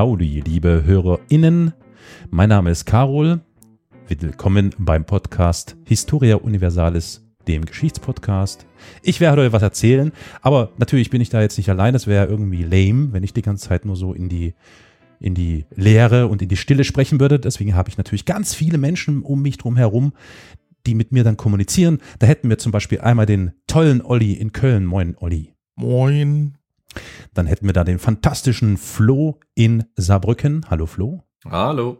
Howdy, liebe HörerInnen. Mein Name ist Carol. Willkommen beim Podcast Historia Universalis, dem Geschichtspodcast. Ich werde heute was erzählen, aber natürlich bin ich da jetzt nicht allein. Es wäre irgendwie lame, wenn ich die ganze Zeit nur so in die in die Leere und in die Stille sprechen würde. Deswegen habe ich natürlich ganz viele Menschen um mich drum herum, die mit mir dann kommunizieren. Da hätten wir zum Beispiel einmal den tollen Olli in Köln. Moin, Olli. Moin. Dann hätten wir da den fantastischen Flo in Saarbrücken. Hallo, Flo. Hallo.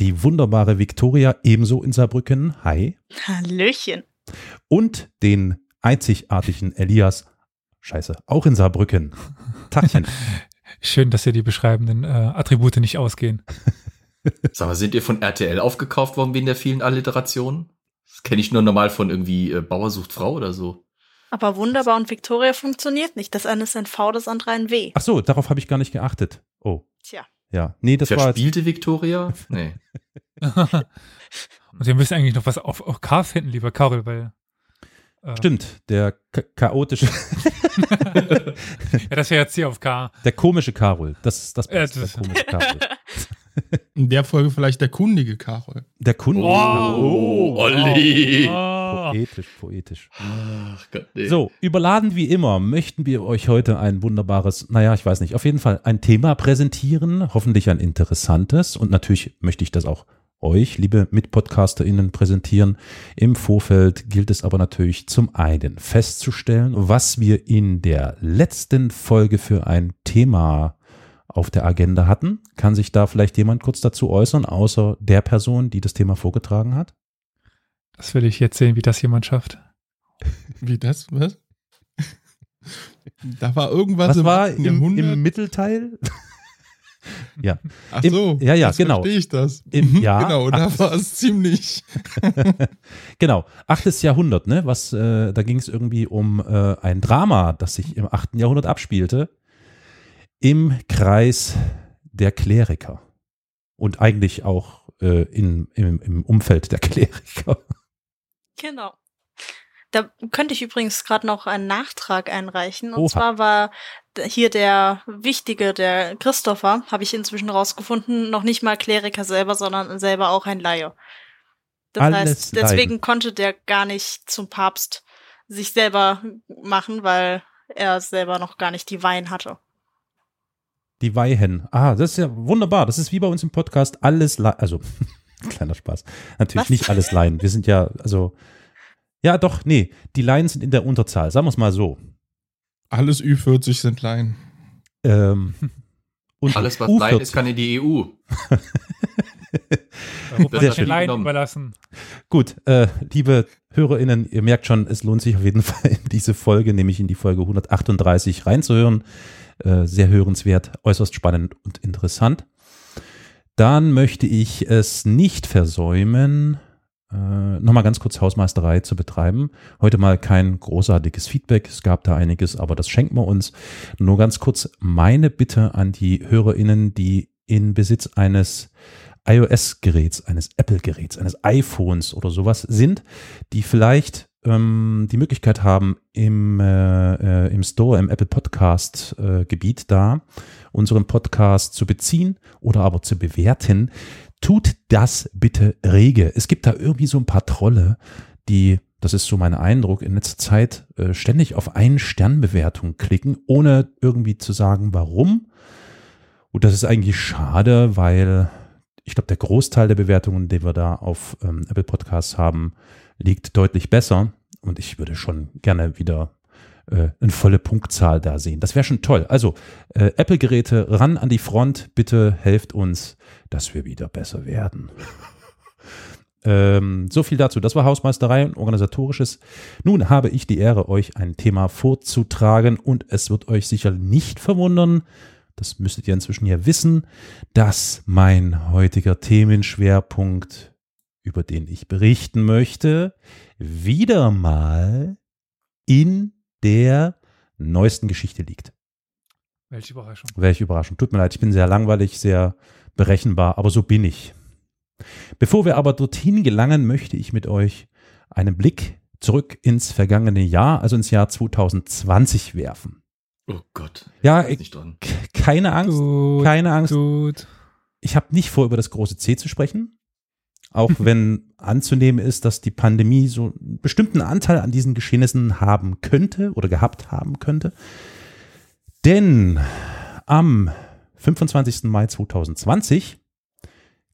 Die wunderbare Viktoria ebenso in Saarbrücken. Hi. Hallöchen. Und den einzigartigen Elias. Scheiße, auch in Saarbrücken. Tachchen. Schön, dass dir die beschreibenden äh, Attribute nicht ausgehen. Sag mal, sind ihr von RTL aufgekauft worden wegen der vielen Alliterationen? Das kenne ich nur normal von irgendwie äh, Bauer sucht Frau oder so. Aber wunderbar und Victoria funktioniert nicht. Das eine ist ein V, das andere ein W. Ach so, darauf habe ich gar nicht geachtet. Oh. Tja. Ja, nee, das Wer war spielte Victoria? Nee. Und wir müssen eigentlich noch was auf, auf K finden, lieber Karel, weil. Äh, stimmt, der cha- chaotische, Ja, das wäre jetzt hier auf K. der komische Karol. Das ist das, Ja, passt, das- der komische Karol. In der Folge vielleicht der kundige Karol. Der Kunde. Oh, Olli. Oh. Poetisch, poetisch. Ach Gott, nee. So, überladen wie immer möchten wir euch heute ein wunderbares, naja, ich weiß nicht, auf jeden Fall ein Thema präsentieren, hoffentlich ein interessantes und natürlich möchte ich das auch euch, liebe MitpodcasterInnen, präsentieren. Im Vorfeld gilt es aber natürlich zum einen festzustellen, was wir in der letzten Folge für ein Thema auf der Agenda hatten. Kann sich da vielleicht jemand kurz dazu äußern, außer der Person, die das Thema vorgetragen hat? Das will ich jetzt sehen, wie das jemand schafft. Wie das? Was? Da war irgendwas Was im war 8. im, im Mittelteil? ja. Ach im- so. ja, ja, jetzt genau. Verstehe ich das. Im- Mhm, ja, Genau, da war es ziemlich. Genau, achtes Jahrhundert, ne? Was, äh, da ging es irgendwie um äh, ein Drama, das sich im achten Jahrhundert abspielte, im Kreis der Kleriker. Und eigentlich auch äh, in, im, im Umfeld der Kleriker. Genau. Da könnte ich übrigens gerade noch einen Nachtrag einreichen. Und Oha. zwar war hier der Wichtige, der Christopher, habe ich inzwischen rausgefunden, noch nicht mal Kleriker selber, sondern selber auch ein Laie. Das Alles heißt, deswegen Laien. konnte der gar nicht zum Papst sich selber machen, weil er selber noch gar nicht die Wein hatte. Die Weihen. Ah, das ist ja wunderbar. Das ist wie bei uns im Podcast alles, Le also kleiner Spaß. Natürlich Was? nicht alles Laien. Wir sind ja, also, ja doch, nee, die Laien sind in der Unterzahl. Sagen wir es mal so. Alles Ü40 sind Laien. Ähm, und Alles, was U40. Laien ist, kann in die EU. Europa Sehr schön Laien überlassen. Gut, äh, liebe HörerInnen, ihr merkt schon, es lohnt sich auf jeden Fall in diese Folge, nämlich in die Folge 138 reinzuhören. Äh, sehr hörenswert, äußerst spannend und interessant. Dann möchte ich es nicht versäumen, äh, nochmal ganz kurz Hausmeisterei zu betreiben. Heute mal kein großartiges Feedback, es gab da einiges, aber das schenken wir uns. Nur ganz kurz meine Bitte an die HörerInnen, die in Besitz eines iOS-Geräts, eines Apple-Geräts, eines iPhones oder sowas sind, die vielleicht ähm, die Möglichkeit haben, im, äh, äh, im Store, im Apple Podcast-Gebiet da unseren Podcast zu beziehen oder aber zu bewerten, tut das bitte rege. Es gibt da irgendwie so ein paar Trolle, die, das ist so mein Eindruck, in letzter Zeit äh, ständig auf Ein-Stern-Bewertung klicken, ohne irgendwie zu sagen, warum. Und das ist eigentlich schade, weil ich glaube, der Großteil der Bewertungen, die wir da auf ähm, Apple Podcasts haben, liegt deutlich besser. Und ich würde schon gerne wieder äh, eine volle Punktzahl da sehen. Das wäre schon toll. Also äh, Apple-Geräte ran an die Front. Bitte helft uns, dass wir wieder besser werden. ähm, so viel dazu. Das war Hausmeisterei und organisatorisches. Nun habe ich die Ehre, euch ein Thema vorzutragen und es wird euch sicher nicht verwundern, das müsstet ihr inzwischen ja wissen, dass mein heutiger Themenschwerpunkt, über den ich berichten möchte, wieder mal in der neuesten Geschichte liegt. Welche Überraschung. Welche Überraschung. Tut mir leid, ich bin sehr langweilig, sehr berechenbar, aber so bin ich. Bevor wir aber dorthin gelangen, möchte ich mit euch einen Blick zurück ins vergangene Jahr, also ins Jahr 2020 werfen. Oh Gott. Ja, ich, nicht dran. keine Angst, Gut, keine Angst. gut. Ich habe nicht vor, über das große C zu sprechen. Auch wenn anzunehmen ist, dass die Pandemie so einen bestimmten Anteil an diesen Geschehnissen haben könnte oder gehabt haben könnte. Denn am 25. Mai 2020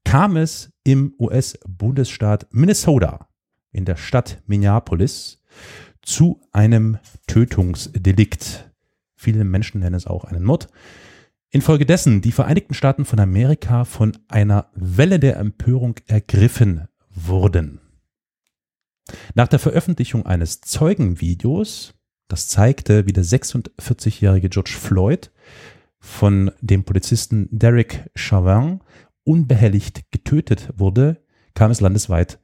kam es im US-Bundesstaat Minnesota in der Stadt Minneapolis zu einem Tötungsdelikt. Viele Menschen nennen es auch einen Mord. Infolgedessen die Vereinigten Staaten von Amerika von einer Welle der Empörung ergriffen wurden. Nach der Veröffentlichung eines Zeugenvideos, das zeigte, wie der 46-jährige George Floyd von dem Polizisten Derek Chauvin unbehelligt getötet wurde, kam es landesweit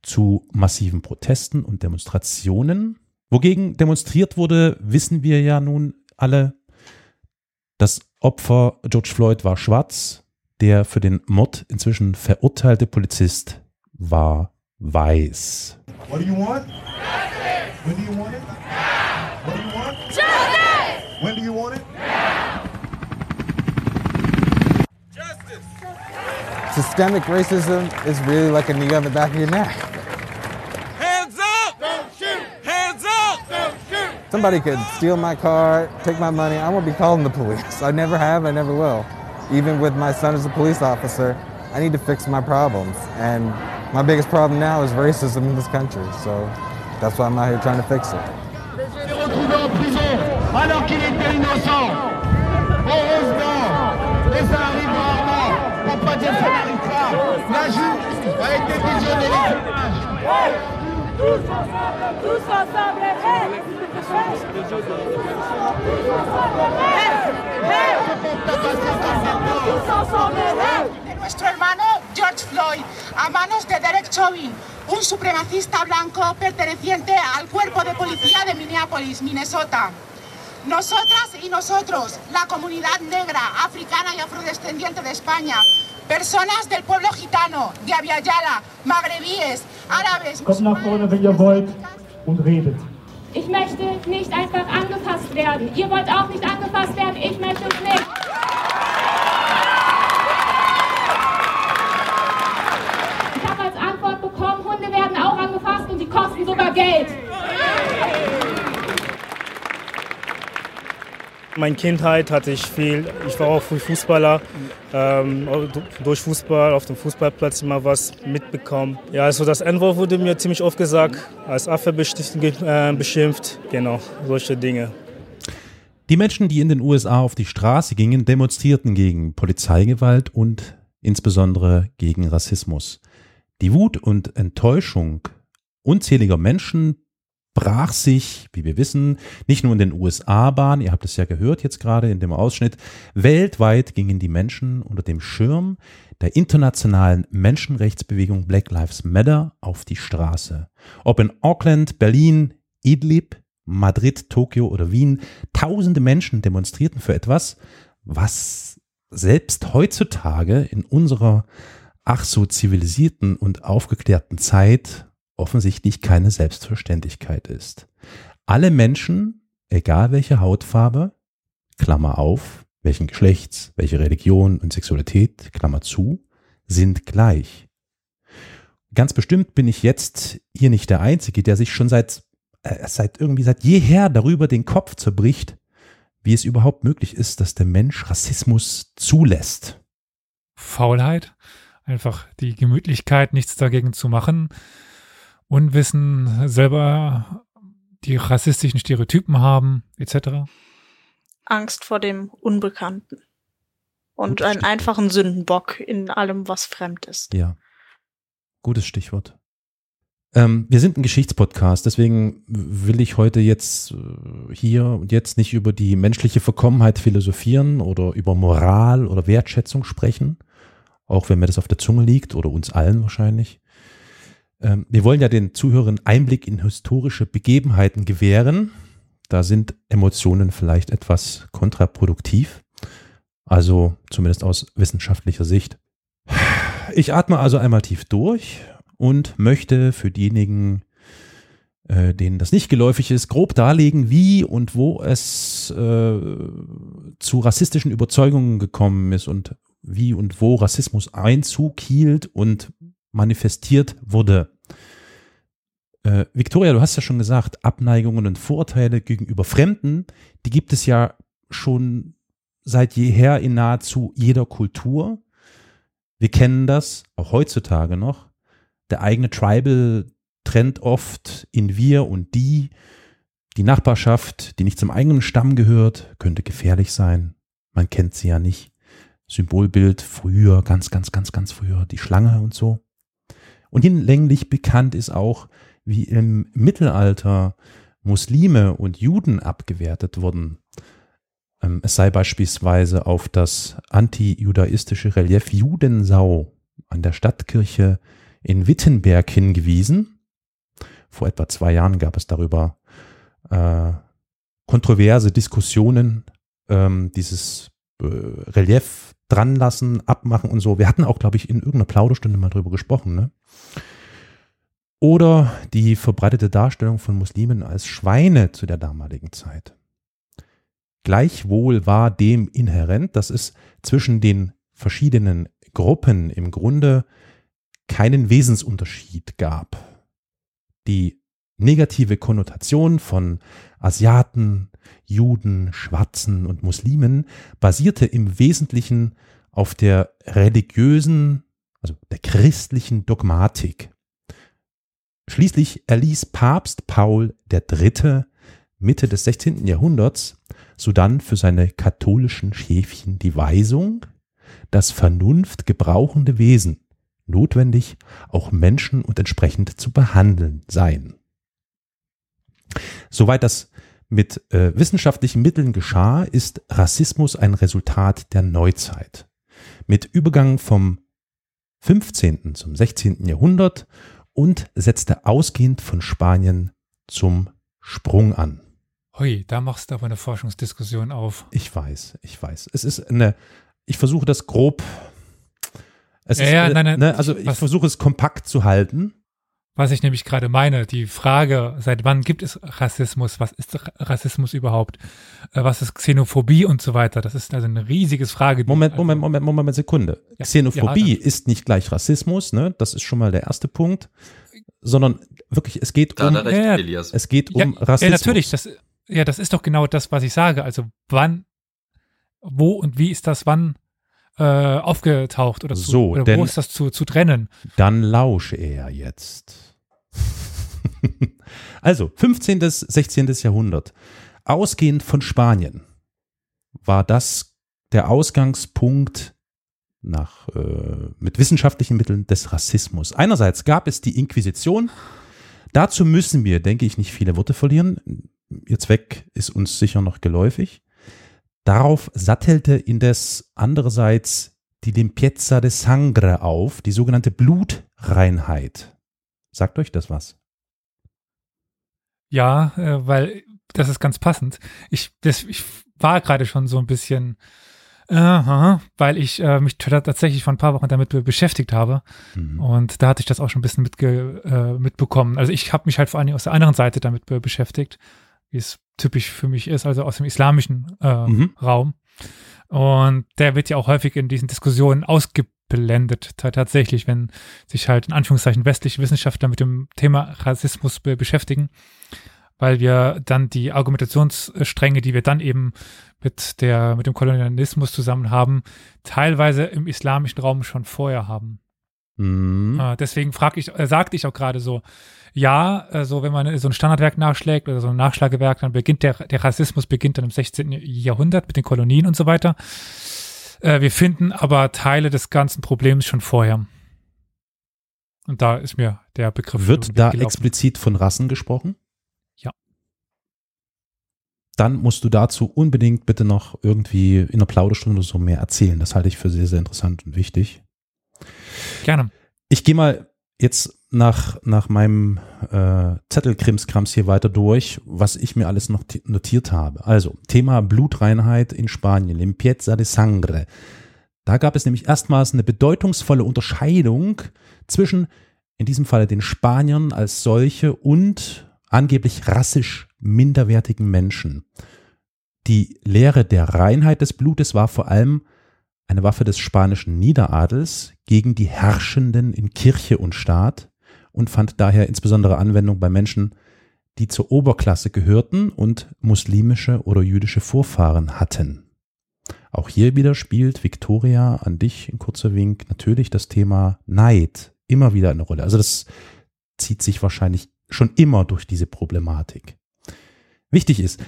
zu massiven Protesten und Demonstrationen. Wogegen demonstriert wurde, wissen wir ja nun alle. Das Opfer George Floyd war schwarz, der für den Mord inzwischen verurteilte Polizist war weiß. What do you want? When do you want it? What do you want? Justice! When do you want it? Systemic racism is really like a knee on the back of your neck. Somebody could steal my car, take my money. I won't be calling the police. I never have, I never will. Even with my son as a police officer, I need to fix my problems. And my biggest problem now is racism in this country. So that's why I'm out here trying to fix it. Tous ensemble, tous ensemble, de nuestro hermano George Floyd a manos de Derek Chauvin, un supremacista blanco perteneciente al cuerpo de policía de Minneapolis, Minnesota. Nosotras y nosotros, la comunidad negra, africana y afrodescendiente de España, personas del pueblo gitano, de Aviala, magrebíes, árabes, Kommt. Ich möchte nicht einfach angefasst werden. Ihr wollt auch nicht angefasst werden. Ich möchte es nicht. Ich habe als Antwort bekommen, Hunde werden auch angefasst und sie kosten sogar Geld. Meine Kindheit hatte ich viel, ich war auch früh Fußballer, ähm, durch Fußball auf dem Fußballplatz immer was mitbekommen. Ja, also das N-Wort wurde mir ziemlich oft gesagt, als Affe äh, beschimpft, genau, solche Dinge. Die Menschen, die in den USA auf die Straße gingen, demonstrierten gegen Polizeigewalt und insbesondere gegen Rassismus. Die Wut und Enttäuschung unzähliger Menschen brach sich, wie wir wissen, nicht nur in den USA Bahn, ihr habt es ja gehört jetzt gerade in dem Ausschnitt, weltweit gingen die Menschen unter dem Schirm der internationalen Menschenrechtsbewegung Black Lives Matter auf die Straße. Ob in Auckland, Berlin, Idlib, Madrid, Tokio oder Wien, tausende Menschen demonstrierten für etwas, was selbst heutzutage in unserer ach so zivilisierten und aufgeklärten Zeit offensichtlich keine Selbstverständlichkeit ist. Alle Menschen, egal welche Hautfarbe, Klammer auf, welchen Geschlechts, welche Religion und Sexualität, Klammer zu, sind gleich. Ganz bestimmt bin ich jetzt hier nicht der Einzige, der sich schon seit, äh, seit irgendwie seit jeher darüber den Kopf zerbricht, wie es überhaupt möglich ist, dass der Mensch Rassismus zulässt. Faulheit, einfach die Gemütlichkeit, nichts dagegen zu machen. Unwissen, selber die rassistischen Stereotypen haben, etc. Angst vor dem Unbekannten. Und einen einfachen Sündenbock in allem, was fremd ist. Ja. Gutes Stichwort. Ähm, wir sind ein Geschichtspodcast, deswegen will ich heute jetzt äh, hier und jetzt nicht über die menschliche Verkommenheit philosophieren oder über Moral oder Wertschätzung sprechen, auch wenn mir das auf der Zunge liegt oder uns allen wahrscheinlich. Ähm, wir wollen ja den Zuhörern Einblick in historische Begebenheiten gewähren. Da sind Emotionen vielleicht etwas kontraproduktiv, also zumindest aus wissenschaftlicher Sicht. Ich atme also einmal tief durch und möchte für diejenigen, äh, denen das nicht geläufig ist, grob darlegen, wie und wo es äh, zu rassistischen Überzeugungen gekommen ist und wie und wo Rassismus Einzug hielt und manifestiert wurde. Äh, Victoria, du hast ja schon gesagt, Abneigungen und Vorurteile gegenüber Fremden, die gibt es ja schon seit jeher in nahezu jeder Kultur. Wir kennen das auch heutzutage noch. Der eigene Tribal trennt oft in wir und die. Die Nachbarschaft, die nicht zum eigenen Stamm gehört, könnte gefährlich sein. Man kennt sie ja nicht. Symbolbild früher, ganz, ganz, ganz, ganz früher, die Schlange und so. Und hinlänglich bekannt ist auch, wie im Mittelalter Muslime und Juden abgewertet wurden. Ähm, es sei beispielsweise auf das antijudaistische Relief Judensau an der Stadtkirche in Wittenberg hingewiesen. Vor etwa zwei Jahren gab es darüber äh, kontroverse Diskussionen, ähm, dieses äh, Relief dran lassen, abmachen und so. Wir hatten auch, glaube ich, in irgendeiner Plauderstunde mal drüber gesprochen. Ne? Oder die verbreitete Darstellung von Muslimen als Schweine zu der damaligen Zeit. Gleichwohl war dem inhärent, dass es zwischen den verschiedenen Gruppen im Grunde keinen Wesensunterschied gab. Die negative Konnotation von Asiaten, Juden, Schwarzen und Muslimen basierte im Wesentlichen auf der religiösen, also der christlichen Dogmatik. Schließlich erließ Papst Paul III. Mitte des 16. Jahrhunderts sodann für seine katholischen Schäfchen die Weisung, das Vernunft gebrauchende Wesen notwendig auch Menschen und entsprechend zu behandeln seien. Soweit das mit äh, wissenschaftlichen Mitteln geschah, ist Rassismus ein Resultat der Neuzeit. Mit Übergang vom 15. zum 16. Jahrhundert und setzte ausgehend von Spanien zum Sprung an. Hui, da machst du aber eine Forschungsdiskussion auf. Ich weiß, ich weiß. Es ist eine, ich versuche das grob. Es Ja, ist, ja, äh, nein, nein, Ne, also ich was- versuche es kompakt zu halten. Was ich nämlich gerade meine, die Frage, seit wann gibt es Rassismus? Was ist Ra- Rassismus überhaupt? Äh, Was ist Xenophobie und so weiter? Das ist also ein riesiges Frage. Moment, Moment, Moment, Moment, Moment, Sekunde. Ja, Xenophobie ja, ist nicht gleich Rassismus, ne? Das ist schon mal der erste Punkt. Sondern wirklich, es geht Da um, er recht, Ja, ja. Es geht Ja, um ja, Rassismus. natürlich. Das, ja, das ist doch genau das, was ich sage. Also wann, wo und wie ist das wann äh, aufgetaucht oder, zu, So, oder denn- wo ist das zu, zu trennen? Dann lausche er jetzt. also, 15. bis 16. Jahrhundert. Ausgehend von Spanien war das der Ausgangspunkt nach, äh, mit wissenschaftlichen Mitteln des Rassismus. Einerseits gab es die Inquisition. Dazu müssen wir, denke ich, nicht viele Worte verlieren. Ihr Zweck ist uns sicher noch geläufig. Darauf sattelte indes andererseits die Limpiezza de Sangre auf, die sogenannte Blutreinheit. Sagt euch das was? Ja, äh, weil das ist ganz passend. Ich, das, ich war gerade schon so ein bisschen, aha, weil ich äh, mich tatsächlich vor ein paar Wochen damit be beschäftigt habe. Mhm. Und da hatte ich das auch schon ein bisschen mitge äh, mitbekommen. Also ich habe mich halt vor allen Dingen aus der anderen Seite damit be beschäftigt, wie es typisch für mich ist, also aus dem islamischen äh, Mhm. Raum. Und der wird ja auch häufig in diesen Diskussionen ausgeblendet, ta- tatsächlich, wenn sich halt in Anführungszeichen westliche Wissenschaftler mit dem Thema Rassismus be beschäftigen, weil wir dann die Argumentationsstränge, die wir dann eben mit der, mit dem Kolonialismus zusammen haben, teilweise im islamischen Raum schon vorher haben. Mhm. Äh, deswegen frag ich, äh, sagte ich auch gerade so, ja, äh, so wenn man so ein Standardwerk nachschlägt oder so ein Nachschlagewerk, dann beginnt der, der Rassismus beginnt dann im 16. Jahrhundert mit den Kolonien und so weiter. Äh, wir finden aber Teile des ganzen Problems schon vorher. Und da ist mir der Begriff Wird da gelaufen. explizit von Rassen gesprochen? Ja. Dann musst du dazu unbedingt bitte noch irgendwie in einer Plauderstunde oder so mehr erzählen. Das halte ich für sehr, sehr interessant und wichtig. Gerne. Ich gehe mal jetzt nach, nach meinem äh, Zettelkrimskrams hier weiter durch, was ich mir alles noch ti- notiert habe. Also, Thema Blutreinheit in Spanien, Limpieza de Sangre. Da gab es nämlich erstmals eine bedeutungsvolle Unterscheidung zwischen, in diesem Falle den Spaniern als solche und angeblich rassisch minderwertigen Menschen. Die Lehre der Reinheit des Blutes war vor allem eine Waffe des spanischen Niederadels gegen die Herrschenden in Kirche und Staat und fand daher insbesondere Anwendung bei Menschen, die zur Oberklasse gehörten und muslimische oder jüdische Vorfahren hatten. Auch hier wieder spielt Victoria an dich ein kurzer Wink natürlich das Thema Neid immer wieder eine Rolle. Also das zieht sich wahrscheinlich schon immer durch diese Problematik. Wichtig ist,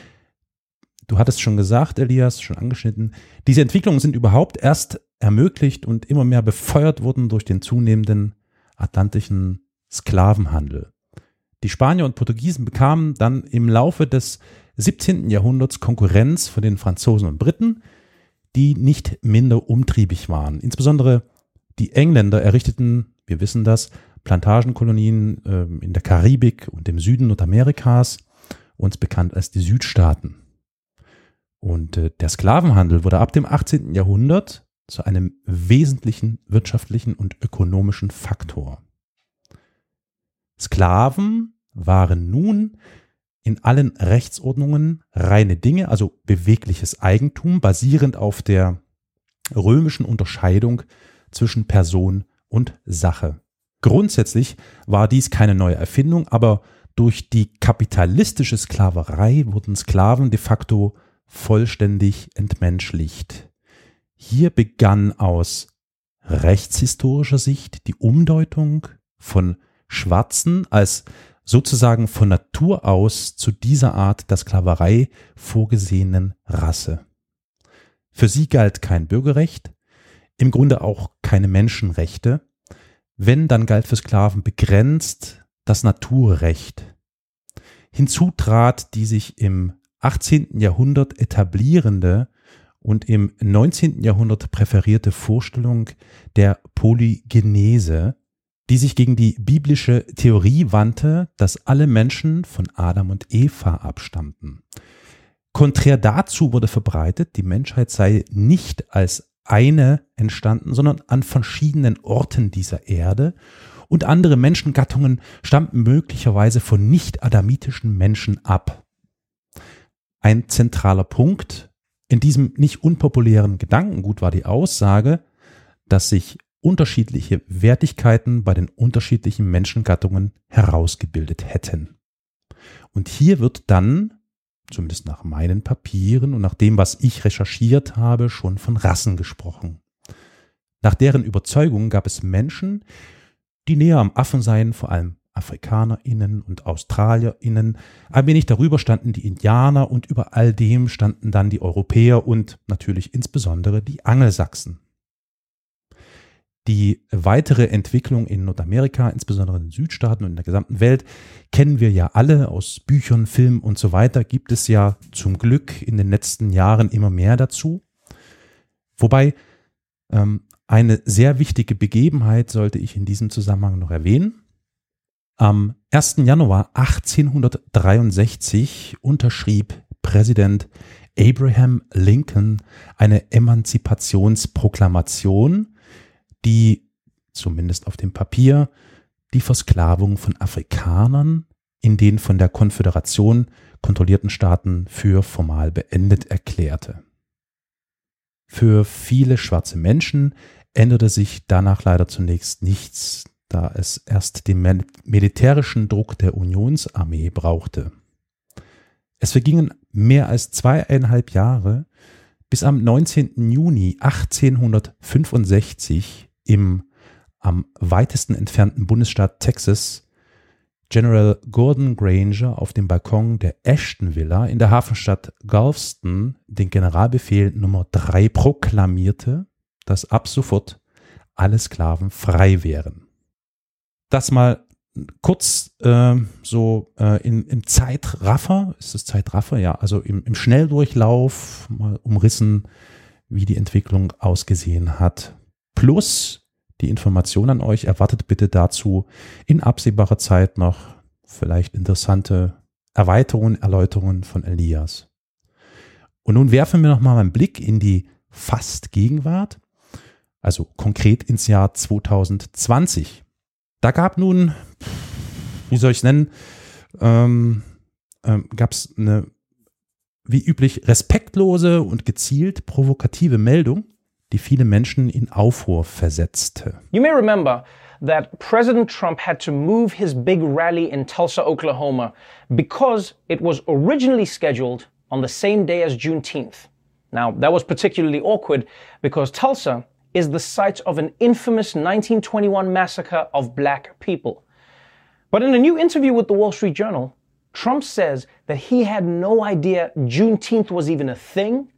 du hattest schon gesagt, Elias, schon angeschnitten, diese Entwicklungen sind überhaupt erst ermöglicht und immer mehr befeuert worden durch den zunehmenden atlantischen Sklavenhandel. Die Spanier und Portugiesen bekamen dann im Laufe des 17. Jahrhunderts Konkurrenz von den Franzosen und Briten, die nicht minder umtriebig waren. Insbesondere die Engländer errichteten, wir wissen das, Plantagenkolonien äh, in der Karibik und im Süden Nordamerikas, uns bekannt als die Südstaaten. Und äh, der Sklavenhandel wurde ab dem 18. Jahrhundert zu einem wesentlichen wirtschaftlichen und ökonomischen Faktor. Sklaven waren nun in allen Rechtsordnungen reine Dinge, also bewegliches Eigentum, basierend auf der römischen Unterscheidung zwischen Person und Sache. Grundsätzlich war dies keine neue Erfindung, aber durch die kapitalistische Sklaverei wurden Sklaven de facto vollständig entmenschlicht. Hier begann aus rechtshistorischer Sicht die Umdeutung von Schwarzen als sozusagen von Natur aus zu dieser Art der Sklaverei vorgesehenen Rasse. Für sie galt kein Bürgerrecht, im Grunde auch keine Menschenrechte. Wenn, dann galt für Sklaven begrenzt das Naturrecht. Hinzu trat die sich im 18. Jahrhundert etablierende und im 19. Jahrhundert präferierte Vorstellung der Polygenese, die sich gegen die biblische Theorie wandte, dass alle Menschen von Adam und Eva abstammten. Konträr dazu wurde verbreitet, die Menschheit sei nicht als eine entstanden, sondern an verschiedenen Orten dieser Erde und andere Menschengattungen stammten möglicherweise von nicht-adamitischen Menschen ab. Ein zentraler Punkt in diesem nicht unpopulären Gedankengut war die Aussage, dass sich unterschiedliche Wertigkeiten bei den unterschiedlichen Menschengattungen herausgebildet hätten. Und hier wird dann, zumindest nach meinen Papieren und nach dem, was ich recherchiert habe, schon von Rassen gesprochen. Nach deren Überzeugung gab es Menschen, die näher am Affen seien, vor allem AfrikanerInnen und AustralierInnen. Ein wenig darüber standen die Indianer und über all dem standen dann die Europäer und natürlich insbesondere die Angelsachsen. Die weitere Entwicklung in Nordamerika, insbesondere in den Südstaaten und in der gesamten Welt, kennen wir ja alle aus Büchern, Filmen und so weiter. Gibt es ja zum Glück in den letzten Jahren immer mehr dazu. Wobei ähm, eine sehr wichtige Begebenheit sollte ich in diesem Zusammenhang noch erwähnen. Am 1. Januar 1863 unterschrieb Präsident Abraham Lincoln eine Emanzipationsproklamation, die zumindest auf dem Papier die Versklavung von Afrikanern in den von der Konföderation kontrollierten Staaten für formal beendet erklärte. Für viele schwarze Menschen änderte sich danach leider zunächst nichts, da es erst den militärischen Druck der Unionsarmee brauchte. Es vergingen mehr als zweieinhalb Jahre, bis am 19. Juni 1865 im am weitesten entfernten Bundesstaat Texas General Gordon Granger auf dem Balkon der Ashton Villa in der Hafenstadt Galveston den Generalbefehl Nummer 3 proklamierte, dass ab sofort alle Sklaven frei wären. Das mal kurz äh, so äh, in, im Zeitraffer, ist es Zeitraffer? Ja, also im, im Schnelldurchlauf mal umrissen, wie die Entwicklung ausgesehen hat. Plus die Information an euch. Erwartet bitte dazu in absehbarer Zeit noch vielleicht interessante Erweiterungen, Erläuterungen von Elias. Und nun werfen wir nochmal einen Blick in die fast Gegenwart, also konkret ins Jahr 2020. Da gab nun, wie soll ich es nennen, ähm, ähm, gab es eine, wie üblich, respektlose und gezielt provokative Meldung, die viele Menschen in Aufruhr versetzte. You may remember that President Trump had to move his big rally in Tulsa, Oklahoma, because it was originally scheduled on the same day as Juneteenth. Now, that was particularly awkward because Tulsa is the site of an infamous 1921 massacre of black people. But in a new interview with the Wall Street Journal, Trump says that he had no idea Juneteenth was even a thing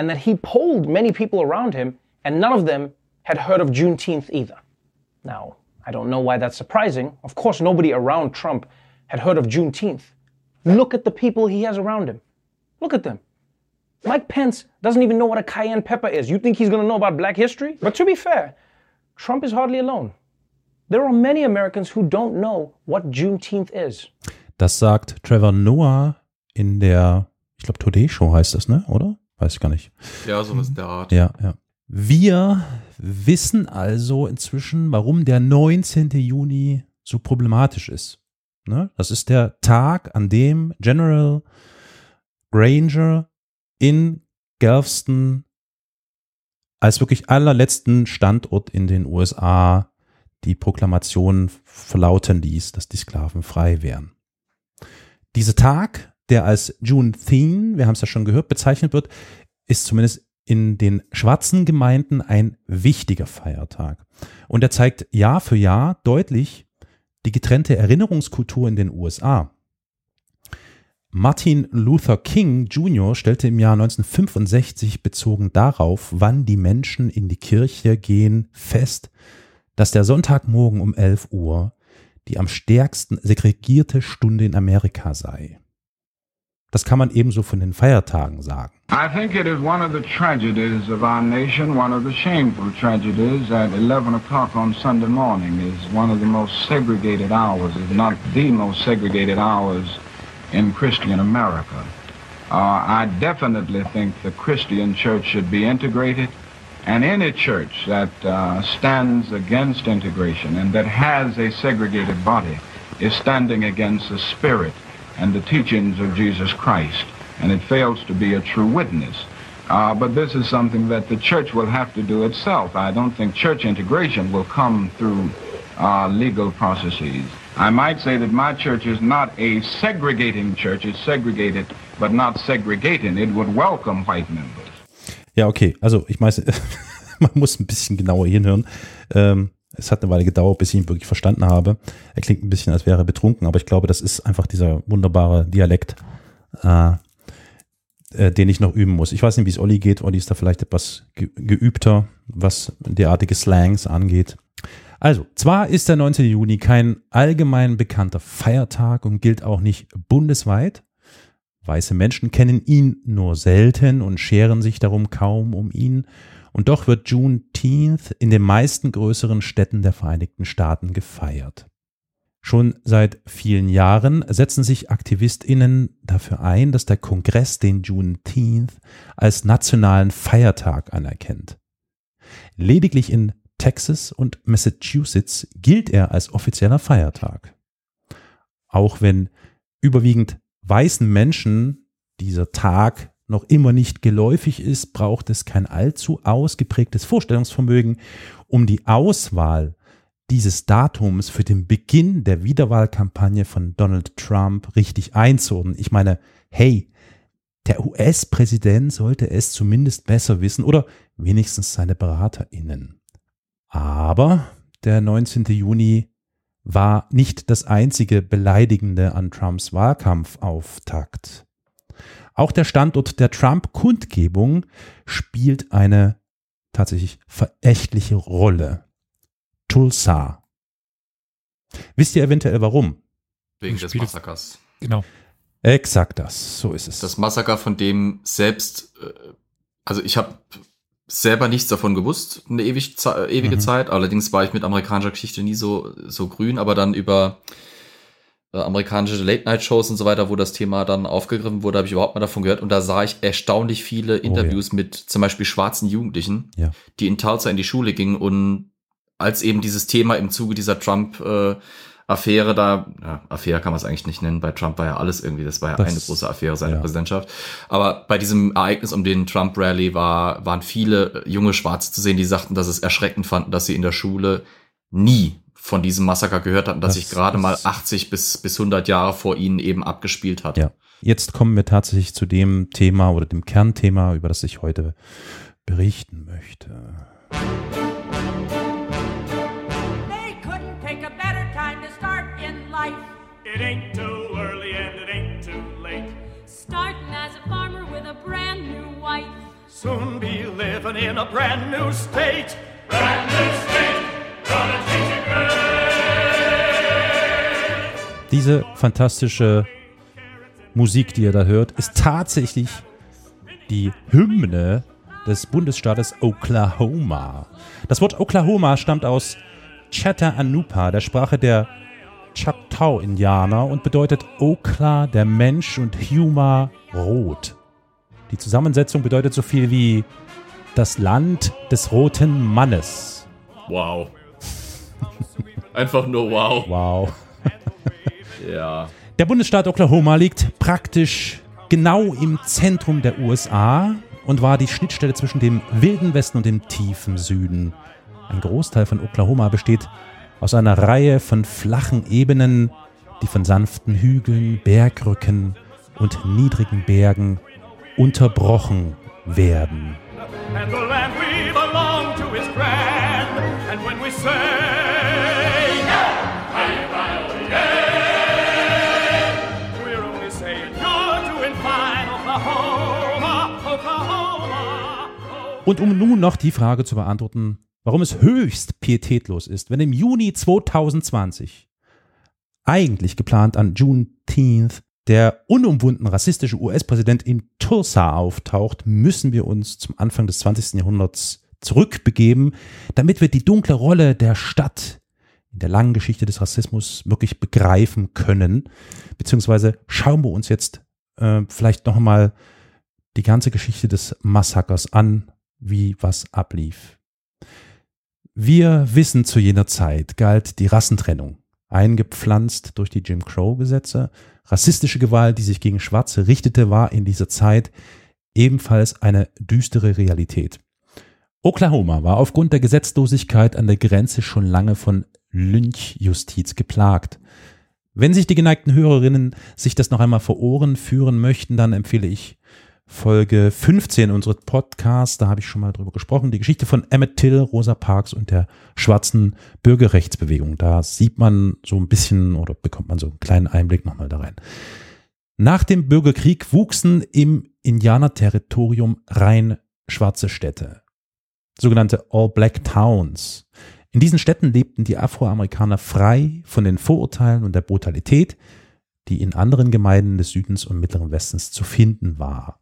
and that he polled many people around him and none of them had heard of Juneteenth either. Now, I don't know why that's surprising. Of course, nobody around Trump had heard of Juneteenth. Look at the people he has around him. Look at them. Mike Pence doesn't even know what a cayenne pepper is. You think he's going to know about black history? But to be fair, Trump is hardly alone. There are many Americans who don't know what Juneteenth is. Das sagt Trevor Noah in der, ich glaube, Today Show heißt das, ne? Oder? Weiß ich gar nicht. Ja, sowas in der Art. Ja, ja. Wir wissen also inzwischen, warum der 19. Juni so problematisch ist. Ne? Das ist der Tag, an dem General Granger in Galveston als wirklich allerletzten Standort in den USA die Proklamation verlauten ließ, dass die Sklaven frei wären. Dieser Tag, der als Juneteenth, wir haben es ja schon gehört, bezeichnet wird, ist zumindest in den schwarzen Gemeinden ein wichtiger Feiertag. Und er zeigt Jahr für Jahr deutlich die getrennte Erinnerungskultur in den USA. Martin Luther King Jr. stellte im Jahr 1965 bezogen darauf, wann die Menschen in die Kirche gehen, fest, dass der Sonntagmorgen um 11 Uhr die am stärksten segregierte Stunde in Amerika sei. Das kann man ebenso von den Feiertagen sagen. I think it is one of the tragedies of our nation, one of the shameful tragedies that 11 o'clock on Sunday morning is one of the most segregated hours, if not the most segregated hours in Christian America. Uh, I definitely think the Christian church should be integrated, and any church that uh, stands against integration and that has a segregated body is standing against the spirit and the teachings of Jesus Christ, and it fails to be a true witness. Uh, but this is something that the church will have to do itself. I don't think church integration will come through uh, legal processes. I might say that my church is not a segregating church. It's segregated, but not segregating. It would welcome white members. Ja, okay. Also ich meine, man muss ein bisschen genauer hinhören. Ähm, es hat eine Weile gedauert, bis ich ihn wirklich verstanden habe. Er klingt ein bisschen, als wäre er betrunken, aber ich glaube, das ist einfach dieser wunderbare Dialekt, äh, äh, den ich noch üben muss. Ich weiß nicht, wie es Olli geht. Olli ist da vielleicht etwas ge geübter, was derartige Slangs angeht. Also, zwar ist der 19. Juni kein allgemein bekannter Feiertag und gilt auch nicht bundesweit. Weiße Menschen kennen ihn nur selten und scheren sich darum kaum um ihn. Und doch wird Juneteenth in den meisten größeren Städten der Vereinigten Staaten gefeiert. Schon seit vielen Jahren setzen sich AktivistInnen dafür ein, dass der Kongress den Juneteenth als nationalen Feiertag anerkennt. Lediglich in Texas und Massachusetts gilt er als offizieller Feiertag. Auch wenn überwiegend weißen Menschen dieser Tag noch immer nicht geläufig ist, braucht es kein allzu ausgeprägtes Vorstellungsvermögen, um die Auswahl dieses Datums für den Beginn der Wiederwahlkampagne von Donald Trump richtig einzuordnen. Ich meine, hey, der US-Präsident sollte es zumindest besser wissen oder wenigstens seine BeraterInnen. Aber der 19. Juni war nicht das einzige Beleidigende an Trumps Wahlkampfauftakt. Auch der Standort der Trump-Kundgebung spielt eine tatsächlich verächtliche Rolle. Tulsa. Wisst ihr eventuell warum? Wegen des Massakers. Genau. Exakt das, so ist es. Das Massaker, von dem selbst, äh, also ich habe selber nichts davon gewusst, eine ewig, ewige mhm. Zeit. Allerdings war ich mit amerikanischer Geschichte nie so, so grün, aber dann über äh, amerikanische Late-Night-Shows und so weiter, wo das Thema dann aufgegriffen wurde, habe ich überhaupt mal davon gehört. Und da sah ich erstaunlich viele Interviews oh, ja. mit zum Beispiel schwarzen Jugendlichen, ja. die in Tulsa in die Schule gingen und als eben dieses Thema im Zuge dieser Trump- äh, Affäre da, ja, Affäre kann man es eigentlich nicht nennen, bei Trump war ja alles irgendwie, das war ja Das- eine große Affäre, seine ja. Präsidentschaft. Aber bei diesem Ereignis um den Trump-Rally war, waren viele junge Schwarze zu sehen, die sagten, dass es erschreckend fanden, dass sie in der Schule nie von diesem Massaker gehört hatten, dass Das sich gerade mal ist- 80 bis, bis 100 Jahre vor ihnen eben abgespielt hat. Ja. Jetzt kommen wir tatsächlich zu dem Thema oder dem Kernthema, über das ich heute berichten möchte. They couldn't pick a better time to start in life. It ain't too early and it ain't too late. Starting as a farmer with a brand new wife. Soon be living in a brand new state. Brand new state. Diese fantastische Musik, die ihr da hört, ist tatsächlich die Hymne des Bundesstaates Oklahoma. Das Wort Oklahoma stammt aus Chattanooga, der Sprache der Choctaw-Indianer und bedeutet Okla, der Mensch und Huma, rot. Die Zusammensetzung bedeutet so viel wie das Land des roten Mannes. Wow. Einfach nur wow. Wow. Ja. Der Bundesstaat Oklahoma liegt praktisch genau im Zentrum der USA und war die Schnittstelle zwischen dem wilden Westen und dem tiefen Süden. Ein Großteil von Oklahoma besteht aus einer Reihe von flachen Ebenen, die von sanften Hügeln, Bergrücken und niedrigen Bergen unterbrochen werden. And the land Und um nun noch die Frage zu beantworten, warum es höchst pietätlos ist, wenn im Juni 2020 eigentlich geplant an Juneteenth der unumwunden rassistische US-Präsident in Tulsa auftaucht, müssen wir uns zum Anfang des 20. Jahrhunderts zurückbegeben, damit wir die dunkle Rolle der Stadt in der langen Geschichte des Rassismus wirklich begreifen können. Beziehungsweise schauen wir uns jetzt äh, vielleicht noch einmal die ganze Geschichte des Massakers an, wie was ablief. Wir wissen, zu jener Zeit galt die Rassentrennung, eingepflanzt durch die Jim Crow-Gesetze. Rassistische Gewalt, die sich gegen Schwarze richtete, war in dieser Zeit ebenfalls eine düstere Realität. Oklahoma war aufgrund der Gesetzlosigkeit an der Grenze schon lange von Lynchjustiz geplagt. Wenn sich die geneigten Hörerinnen sich das noch einmal vor Ohren führen möchten, dann empfehle ich Folge 15 unseres Podcasts, da habe ich schon mal drüber gesprochen, die Geschichte von Emmett Till, Rosa Parks und der schwarzen Bürgerrechtsbewegung. Da sieht man so ein bisschen oder bekommt man so einen kleinen Einblick nochmal da rein. Nach dem Bürgerkrieg wuchsen im Indianerterritorium rein schwarze Städte, sogenannte All-Black Towns. In diesen Städten lebten die Afroamerikaner frei von den Vorurteilen und der Brutalität, die in anderen Gemeinden des Südens und Mittleren Westens zu finden war.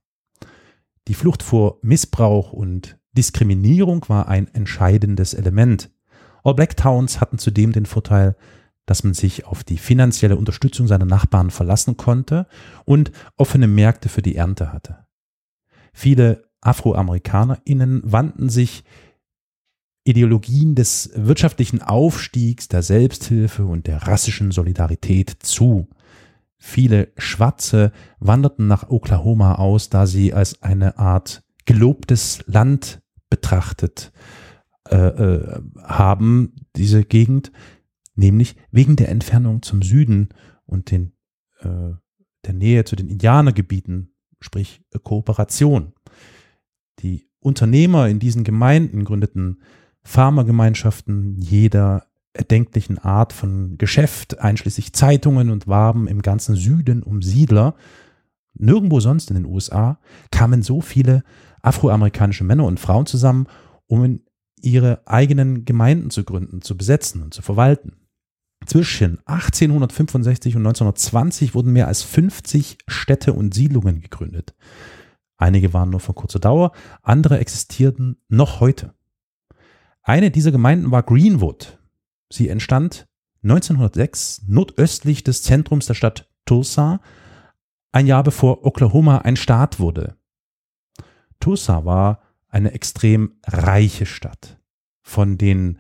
Die Flucht vor Missbrauch und Diskriminierung war ein entscheidendes Element. All Black Towns hatten zudem den Vorteil, dass man sich auf die finanzielle Unterstützung seiner Nachbarn verlassen konnte und offene Märkte für die Ernte hatte. Viele AfroamerikanerInnen wandten sich Ideologien des wirtschaftlichen Aufstiegs, der Selbsthilfe und der rassischen Solidarität zu. Viele Schwarze wanderten nach Oklahoma aus, da sie als eine Art gelobtes Land betrachtet äh, äh, haben, diese Gegend, nämlich wegen der Entfernung zum Süden und den, äh, der Nähe zu den Indianergebieten, sprich äh, Kooperation. Die Unternehmer in diesen Gemeinden gründeten Farmergemeinschaften jeder erdenklichen Art von Geschäft, einschließlich Zeitungen und warben im ganzen Süden um Siedler. Nirgendwo sonst in den USA kamen so viele afroamerikanische Männer und Frauen zusammen, um ihre eigenen Gemeinden zu gründen, zu besetzen und zu verwalten. Zwischen 1865 und 1920 wurden mehr als 50 Städte und Siedlungen gegründet. Einige waren nur von kurzer Dauer, andere existierten noch heute. Eine dieser Gemeinden war Greenwood. Sie entstand 1906 nordöstlich des Zentrums der Stadt Tulsa, ein Jahr bevor Oklahoma ein Staat wurde. Tulsa war eine extrem reiche Stadt. Von den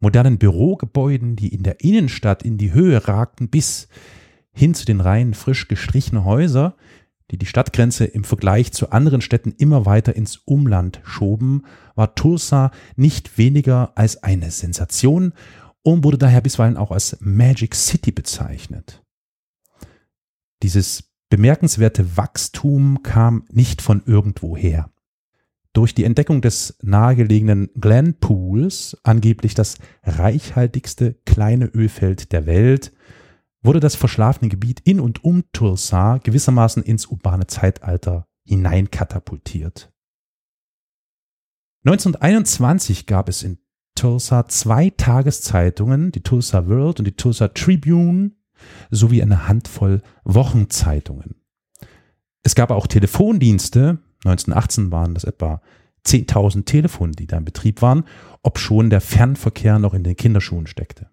modernen Bürogebäuden, die in der Innenstadt in die Höhe ragten, bis hin zu den Reihen frisch gestrichener Häuser, die die Stadtgrenze im Vergleich zu anderen Städten immer weiter ins Umland schoben, war Tulsa nicht weniger als eine Sensation und wurde daher bisweilen auch als Magic City bezeichnet. Dieses bemerkenswerte Wachstum kam nicht von irgendwoher. Durch die Entdeckung des nahegelegenen Glen Pools, angeblich das reichhaltigste kleine Ölfeld der Welt, wurde das verschlafene Gebiet in und um Tulsa gewissermaßen ins urbane Zeitalter hineinkatapultiert. 1921 gab es in Tulsa zwei Tageszeitungen, die Tulsa World und die Tulsa Tribune, sowie eine Handvoll Wochenzeitungen. Es gab auch Telefondienste, 1918 waren das etwa 10.000 Telefone, die da in Betrieb waren, ob schon der Fernverkehr noch in den Kinderschuhen steckte.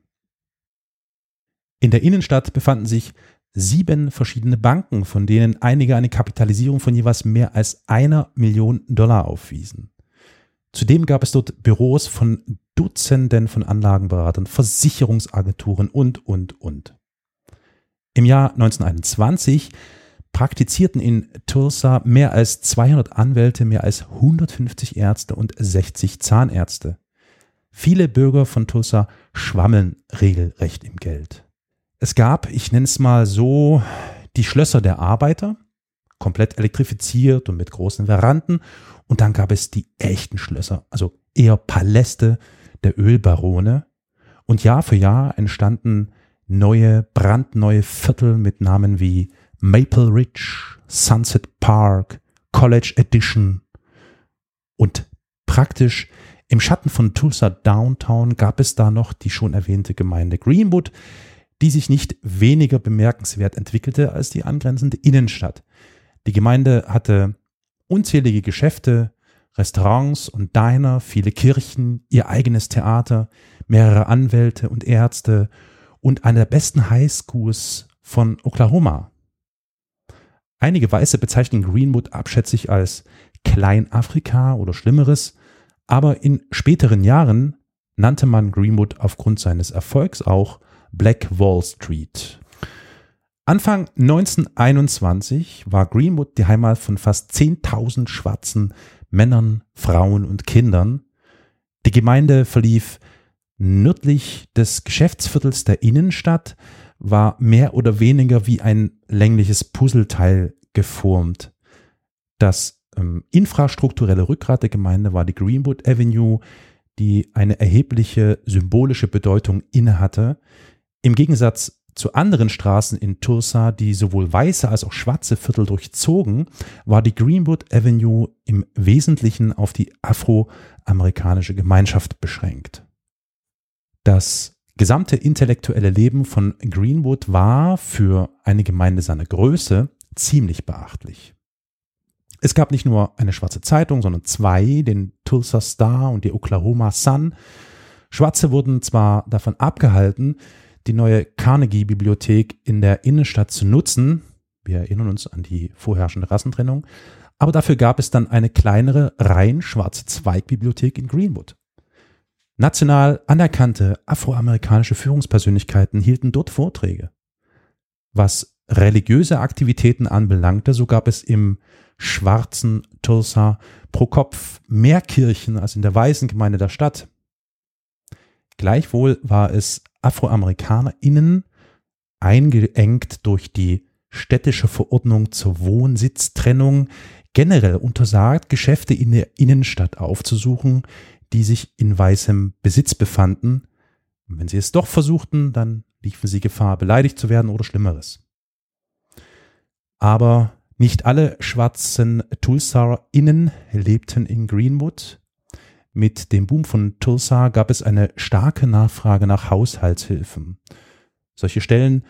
In der Innenstadt befanden sich sieben verschiedene Banken, von denen einige eine Kapitalisierung von jeweils mehr als einer Million Dollar aufwiesen. Zudem gab es dort Büros von Dutzenden von Anlagenberatern, Versicherungsagenturen und, und, und. Im Jahr 1921 praktizierten in Tulsa mehr als 200 Anwälte, mehr als 150 Ärzte und 60 Zahnärzte. Viele Bürger von Tulsa schwammeln regelrecht im Geld. Es gab, ich nenne es mal so, die Schlösser der Arbeiter, komplett elektrifiziert und mit großen Veranden. Und dann gab es die echten Schlösser, also eher Paläste der Ölbarone. Und Jahr für Jahr entstanden neue, brandneue Viertel mit Namen wie Maple Ridge, Sunset Park, College Edition und praktisch im Schatten von Tulsa Downtown gab es da noch die schon erwähnte Gemeinde Greenwood, die sich nicht weniger bemerkenswert entwickelte als die angrenzende Innenstadt. Die Gemeinde hatte unzählige Geschäfte, Restaurants und Diner, viele Kirchen, ihr eigenes Theater, mehrere Anwälte und Ärzte und eine der besten Highschools von Oklahoma. Einige Weiße bezeichnen Greenwood abschätzig als Kleinafrika oder Schlimmeres, aber in späteren Jahren nannte man Greenwood aufgrund seines Erfolgs auch Black Wall Street. Anfang 1921 war Greenwood die Heimat von fast 10.000 schwarzen Männern, Frauen und Kindern. Die Gemeinde verlief nördlich des Geschäftsviertels der Innenstadt, war mehr oder weniger wie ein längliches Puzzleteil geformt. Das ähm, infrastrukturelle Rückgrat der Gemeinde war die Greenwood Avenue, die eine erhebliche symbolische Bedeutung innehatte. Im Gegensatz zu anderen Straßen in Tulsa, die sowohl weiße als auch schwarze Viertel durchzogen, war die Greenwood Avenue im Wesentlichen auf die afroamerikanische Gemeinschaft beschränkt. Das gesamte intellektuelle Leben von Greenwood war für eine Gemeinde seiner Größe ziemlich beachtlich. Es gab nicht nur eine schwarze Zeitung, sondern zwei, den Tulsa Star und die Oklahoma Sun. Schwarze wurden zwar davon abgehalten, die neue Carnegie-Bibliothek in der Innenstadt zu nutzen, wir erinnern uns an die vorherrschende Rassentrennung, aber dafür gab es dann eine kleinere, rein schwarze Zweigbibliothek in Greenwood. National anerkannte afroamerikanische Führungspersönlichkeiten hielten dort Vorträge. Was religiöse Aktivitäten anbelangte, so gab es im schwarzen Tulsa pro Kopf mehr Kirchen als in der weißen Gemeinde der Stadt. Gleichwohl war es AfroamerikanerInnen eingeengt durch die städtische Verordnung zur Wohnsitztrennung generell untersagt, Geschäfte in der Innenstadt aufzusuchen, die sich in weißem Besitz befanden. Und wenn sie es doch versuchten, dann liefen sie Gefahr, beleidigt zu werden oder Schlimmeres. Aber nicht alle schwarzen TulsaerInnen lebten in Greenwood. Mit dem Boom von Tulsa gab es eine starke Nachfrage nach Haushaltshilfen. Solche Stellen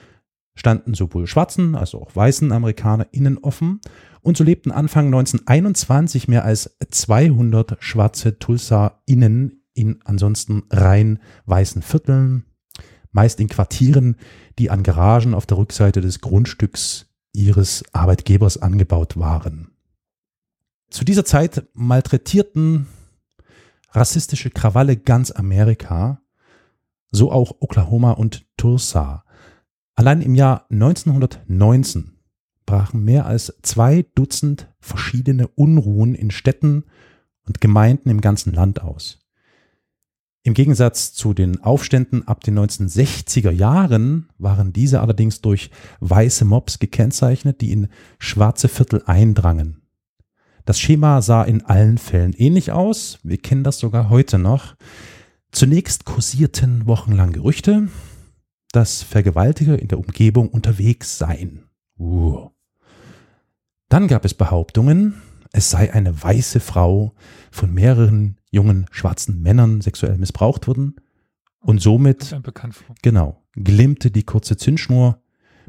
standen sowohl schwarzen als auch weißen AmerikanerInnen offen und so lebten Anfang 1921 mehr als 200 schwarze TulsaInnen in ansonsten rein weißen Vierteln, meist in Quartieren, die an Garagen auf der Rückseite des Grundstücks ihres Arbeitgebers angebaut waren. Zu dieser Zeit malträtierten rassistische Krawalle ganz Amerika So auch Oklahoma und Tulsa. Allein im Jahr 1919 brachen mehr als zwei Dutzend verschiedene Unruhen in Städten und Gemeinden im ganzen Land aus. Im Gegensatz zu den Aufständen ab den 1960er Jahren waren diese allerdings durch weiße Mobs gekennzeichnet, die in schwarze Viertel eindrangen. Das Schema sah in allen Fällen ähnlich aus, wir kennen das sogar heute noch. Zunächst kursierten wochenlang Gerüchte, dass Vergewaltiger in der Umgebung unterwegs seien. Uh. Dann gab es Behauptungen, es sei eine weiße Frau von mehreren jungen schwarzen Männern sexuell missbraucht worden und somit genau glimmte die kurze Zündschnur,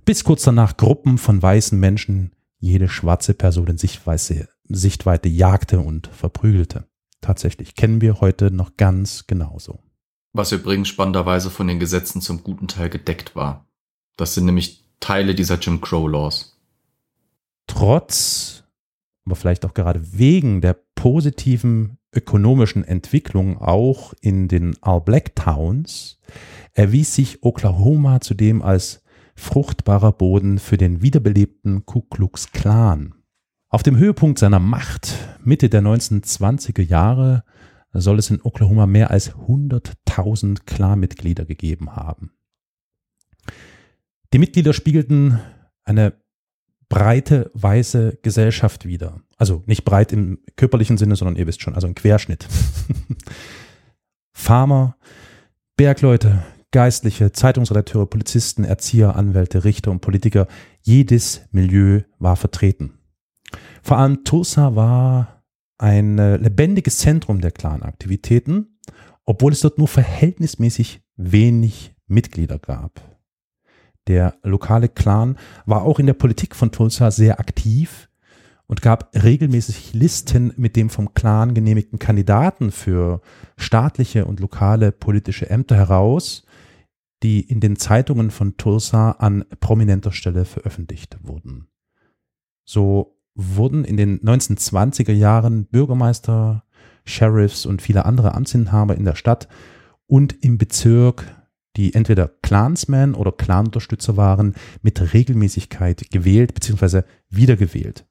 bis kurz danach Gruppen von weißen Menschen jede schwarze Person in Sichtweite, Sichtweite jagte und verprügelte. Tatsächlich kennen wir heute noch ganz genauso. Was übrigens spannenderweise von den Gesetzen zum guten Teil gedeckt war. Das sind nämlich Teile dieser Jim Crow Laws. Trotz, aber vielleicht auch gerade wegen der positiven ökonomischen Entwicklung auch in den All Black Towns erwies sich Oklahoma zudem als fruchtbarer Boden für den wiederbelebten Ku Klux Klan. Auf dem Höhepunkt seiner Macht Mitte der 1920er Jahre soll es in Oklahoma mehr als 100.000 Clan-Mitglieder gegeben haben. Die Mitglieder spiegelten eine breite weiße Gesellschaft wider. Also nicht breit im körperlichen Sinne, sondern ihr wisst schon, also ein Querschnitt. Farmer, Bergleute, Geistliche, Zeitungsredakteure, Polizisten, Erzieher, Anwälte, Richter und Politiker, jedes Milieu war vertreten. Vor allem Tulsa war ein äh, lebendiges Zentrum der Clan-Aktivitäten, obwohl es dort nur verhältnismäßig wenig Mitglieder gab. Der lokale Clan war auch in der Politik von Tulsa sehr aktiv und gab regelmäßig Listen mit dem vom Clan genehmigten Kandidaten für staatliche und lokale politische Ämter heraus, die in den Zeitungen von Tulsa an prominenter Stelle veröffentlicht wurden. So wurden in den 1920er Jahren Bürgermeister, Sheriffs und viele andere Amtsinhaber in der Stadt und im Bezirk die entweder Clansmen oder Clanunterstützer waren, mit Regelmäßigkeit gewählt bzw. wiedergewählt.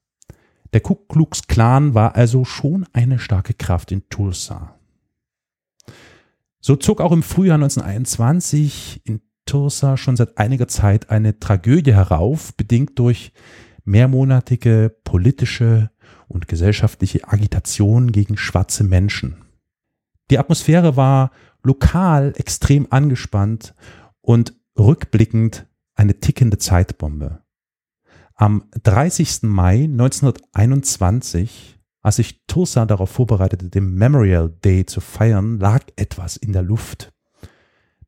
Der Ku Klux Klan war also schon eine starke Kraft in Tulsa. So zog auch im Frühjahr 1921 in Tulsa schon seit einiger Zeit eine Tragödie herauf, bedingt durch mehrmonatige politische und gesellschaftliche Agitation gegen schwarze Menschen. Die Atmosphäre war lokal extrem angespannt und rückblickend eine tickende Zeitbombe. Am 30. Mai 1921, als sich Tulsa darauf vorbereitete, den Memorial Day zu feiern, lag etwas in der Luft.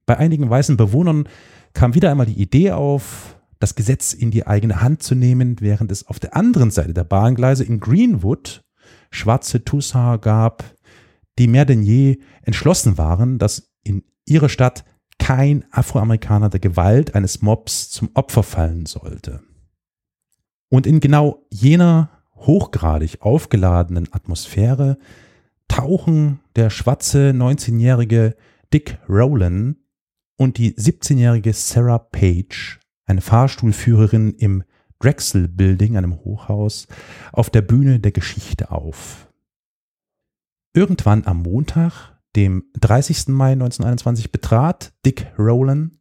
Bei einigen weißen Bewohnern kam wieder einmal die Idee auf, das Gesetz in die eigene Hand zu nehmen, während es auf der anderen Seite der Bahngleise in Greenwood schwarze Tulsa gab, die mehr denn je entschlossen waren, dass in ihrer Stadt kein Afroamerikaner der Gewalt eines Mobs zum Opfer fallen sollte. Und in genau jener hochgradig aufgeladenen Atmosphäre tauchen der schwarze 19-jährige Dick Rowland und die 17-jährige Sarah Page, eine Fahrstuhlführerin im Drexel Building, einem Hochhaus, auf der Bühne der Geschichte auf. Irgendwann am Montag, dem 30. Mai 1921, betrat Dick Rowland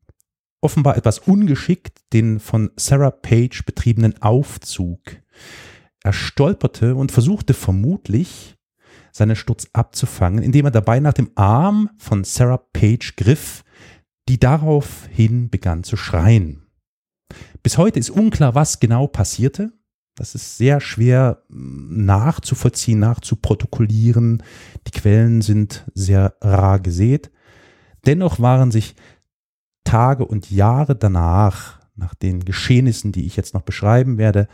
offenbar etwas ungeschickt den von Sarah Page betriebenen Aufzug. Er stolperte und versuchte vermutlich, seinen Sturz abzufangen, indem er dabei nach dem Arm von Sarah Page griff, die daraufhin begann zu schreien. Bis heute ist unklar, was genau passierte. Das ist sehr schwer mm, nachzuvollziehen, nachzuprotokollieren. Die Quellen sind sehr rar gesät. Dennoch waren sich Tage und Jahre danach, nach den Geschehnissen, die ich jetzt noch beschreiben werde,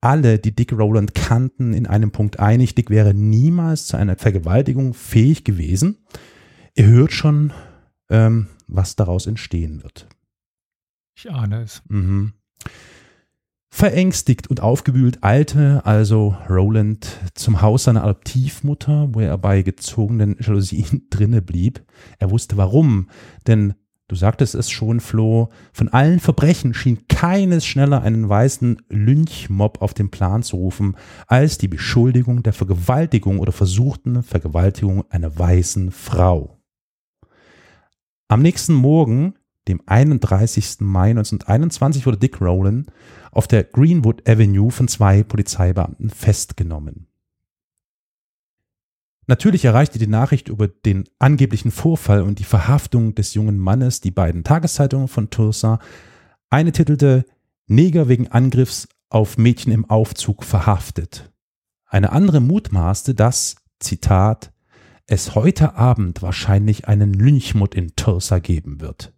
alle, die Dick Rowland kannten, in einem Punkt einig, Dick wäre niemals zu einer Vergewaltigung fähig gewesen. Ihr hört schon, ähm, was daraus entstehen wird. Ich ahne es. Mhm. Verängstigt und aufgewühlt eilte also Roland zum Haus seiner Adoptivmutter, wo er bei gezogenen Jalousien drinne blieb. Er wusste warum, denn Du sagtest es schon, Flo, von allen Verbrechen schien keines schneller einen weißen Lynchmob auf den Plan zu rufen, als die Beschuldigung der Vergewaltigung oder versuchten Vergewaltigung einer weißen Frau. Am nächsten Morgen, dem 31. Mai 1921, wurde Dick Rowland auf der Greenwood Avenue von zwei Polizeibeamten festgenommen. Natürlich erreichte die Nachricht über den angeblichen Vorfall und die Verhaftung des jungen Mannes die beiden Tageszeitungen von Tulsa. Eine titelte Neger wegen Angriffs auf Mädchen im Aufzug verhaftet. Eine andere mutmaßte, dass, Zitat, es heute Abend wahrscheinlich einen Lynchmut in Tulsa geben wird.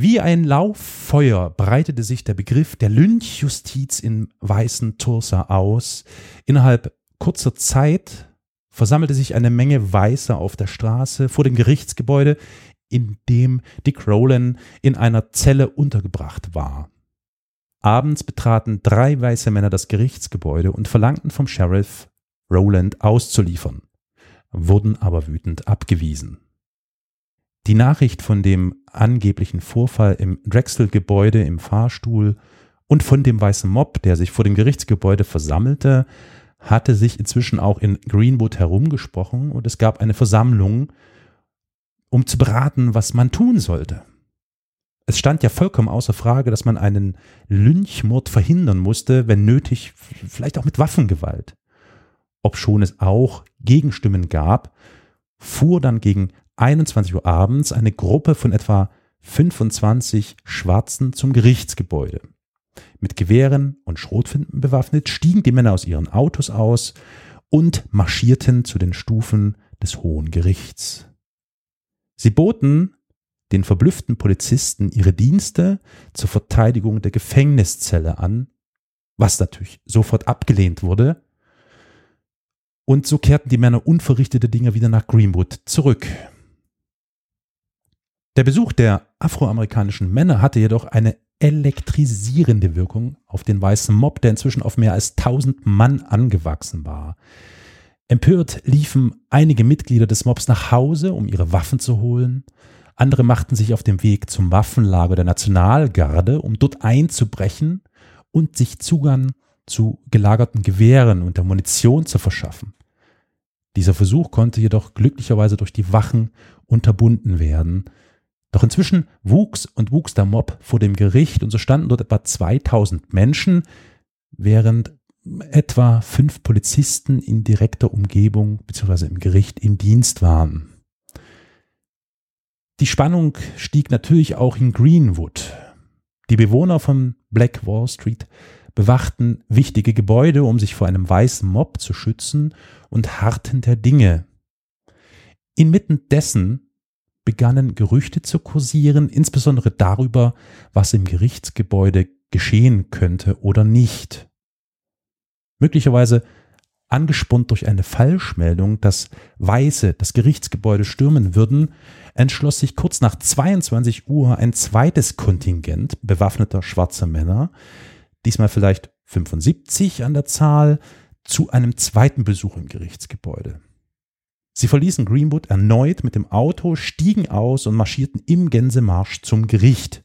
Wie ein Lauffeuer breitete sich der Begriff der Lynchjustiz in weißen Tulsa aus. Innerhalb kurzer Zeit versammelte sich eine Menge Weißer auf der Straße vor dem Gerichtsgebäude, in dem Dick Rowland in einer Zelle untergebracht war. Abends betraten drei weiße Männer das Gerichtsgebäude und verlangten vom Sheriff, Rowland auszuliefern, wurden aber wütend abgewiesen. Die Nachricht von dem angeblichen Vorfall im Drexel-Gebäude im Fahrstuhl und von dem weißen Mob, der sich vor dem Gerichtsgebäude versammelte, hatte sich inzwischen auch in Greenwood herumgesprochen und es gab eine Versammlung, um zu beraten, was man tun sollte. Es stand ja vollkommen außer Frage, dass man einen Lynchmord verhindern musste, wenn nötig, vielleicht auch mit Waffengewalt. Obschon es auch Gegenstimmen gab, fuhr dann gegen 21 Uhr abends eine Gruppe von etwa 25 Schwarzen zum Gerichtsgebäude. Mit Gewehren und Schrotflinten bewaffnet stiegen die Männer aus ihren Autos aus und marschierten zu den Stufen des Hohen Gerichts. Sie boten den verblüfften Polizisten ihre Dienste zur Verteidigung der Gefängniszelle an, was natürlich sofort abgelehnt wurde, und so kehrten die Männer unverrichtete Dinge wieder nach Greenwood zurück. Der Besuch der afroamerikanischen Männer hatte jedoch eine elektrisierende Wirkung auf den weißen Mob, der inzwischen auf mehr als 1000 Mann angewachsen war. Empört liefen einige Mitglieder des Mobs nach Hause, um ihre Waffen zu holen. Andere machten sich auf den Weg zum Waffenlager der Nationalgarde, um dort einzubrechen und sich Zugang zu gelagerten Gewehren und der Munition zu verschaffen. Dieser Versuch konnte jedoch glücklicherweise durch die Wachen unterbunden werden, doch inzwischen wuchs und wuchs der Mob vor dem Gericht und so standen dort etwa 2000 Menschen, während etwa fünf Polizisten in direkter Umgebung bzw. im Gericht im Dienst waren. Die Spannung stieg natürlich auch in Greenwood. Die Bewohner von Black Wall Street bewachten wichtige Gebäude, um sich vor einem weißen Mob zu schützen und harrten der Dinge. Inmitten dessen begannen Gerüchte zu kursieren, insbesondere darüber, was im Gerichtsgebäude geschehen könnte oder nicht. Möglicherweise angespornt durch eine Falschmeldung, dass Weiße das Gerichtsgebäude stürmen würden, entschloss sich kurz nach 22 Uhr ein zweites Kontingent bewaffneter schwarzer Männer, diesmal vielleicht 75 an der Zahl, zu einem zweiten Besuch im Gerichtsgebäude. Sie verließen Greenwood erneut mit dem Auto, stiegen aus und marschierten im Gänsemarsch zum Gericht.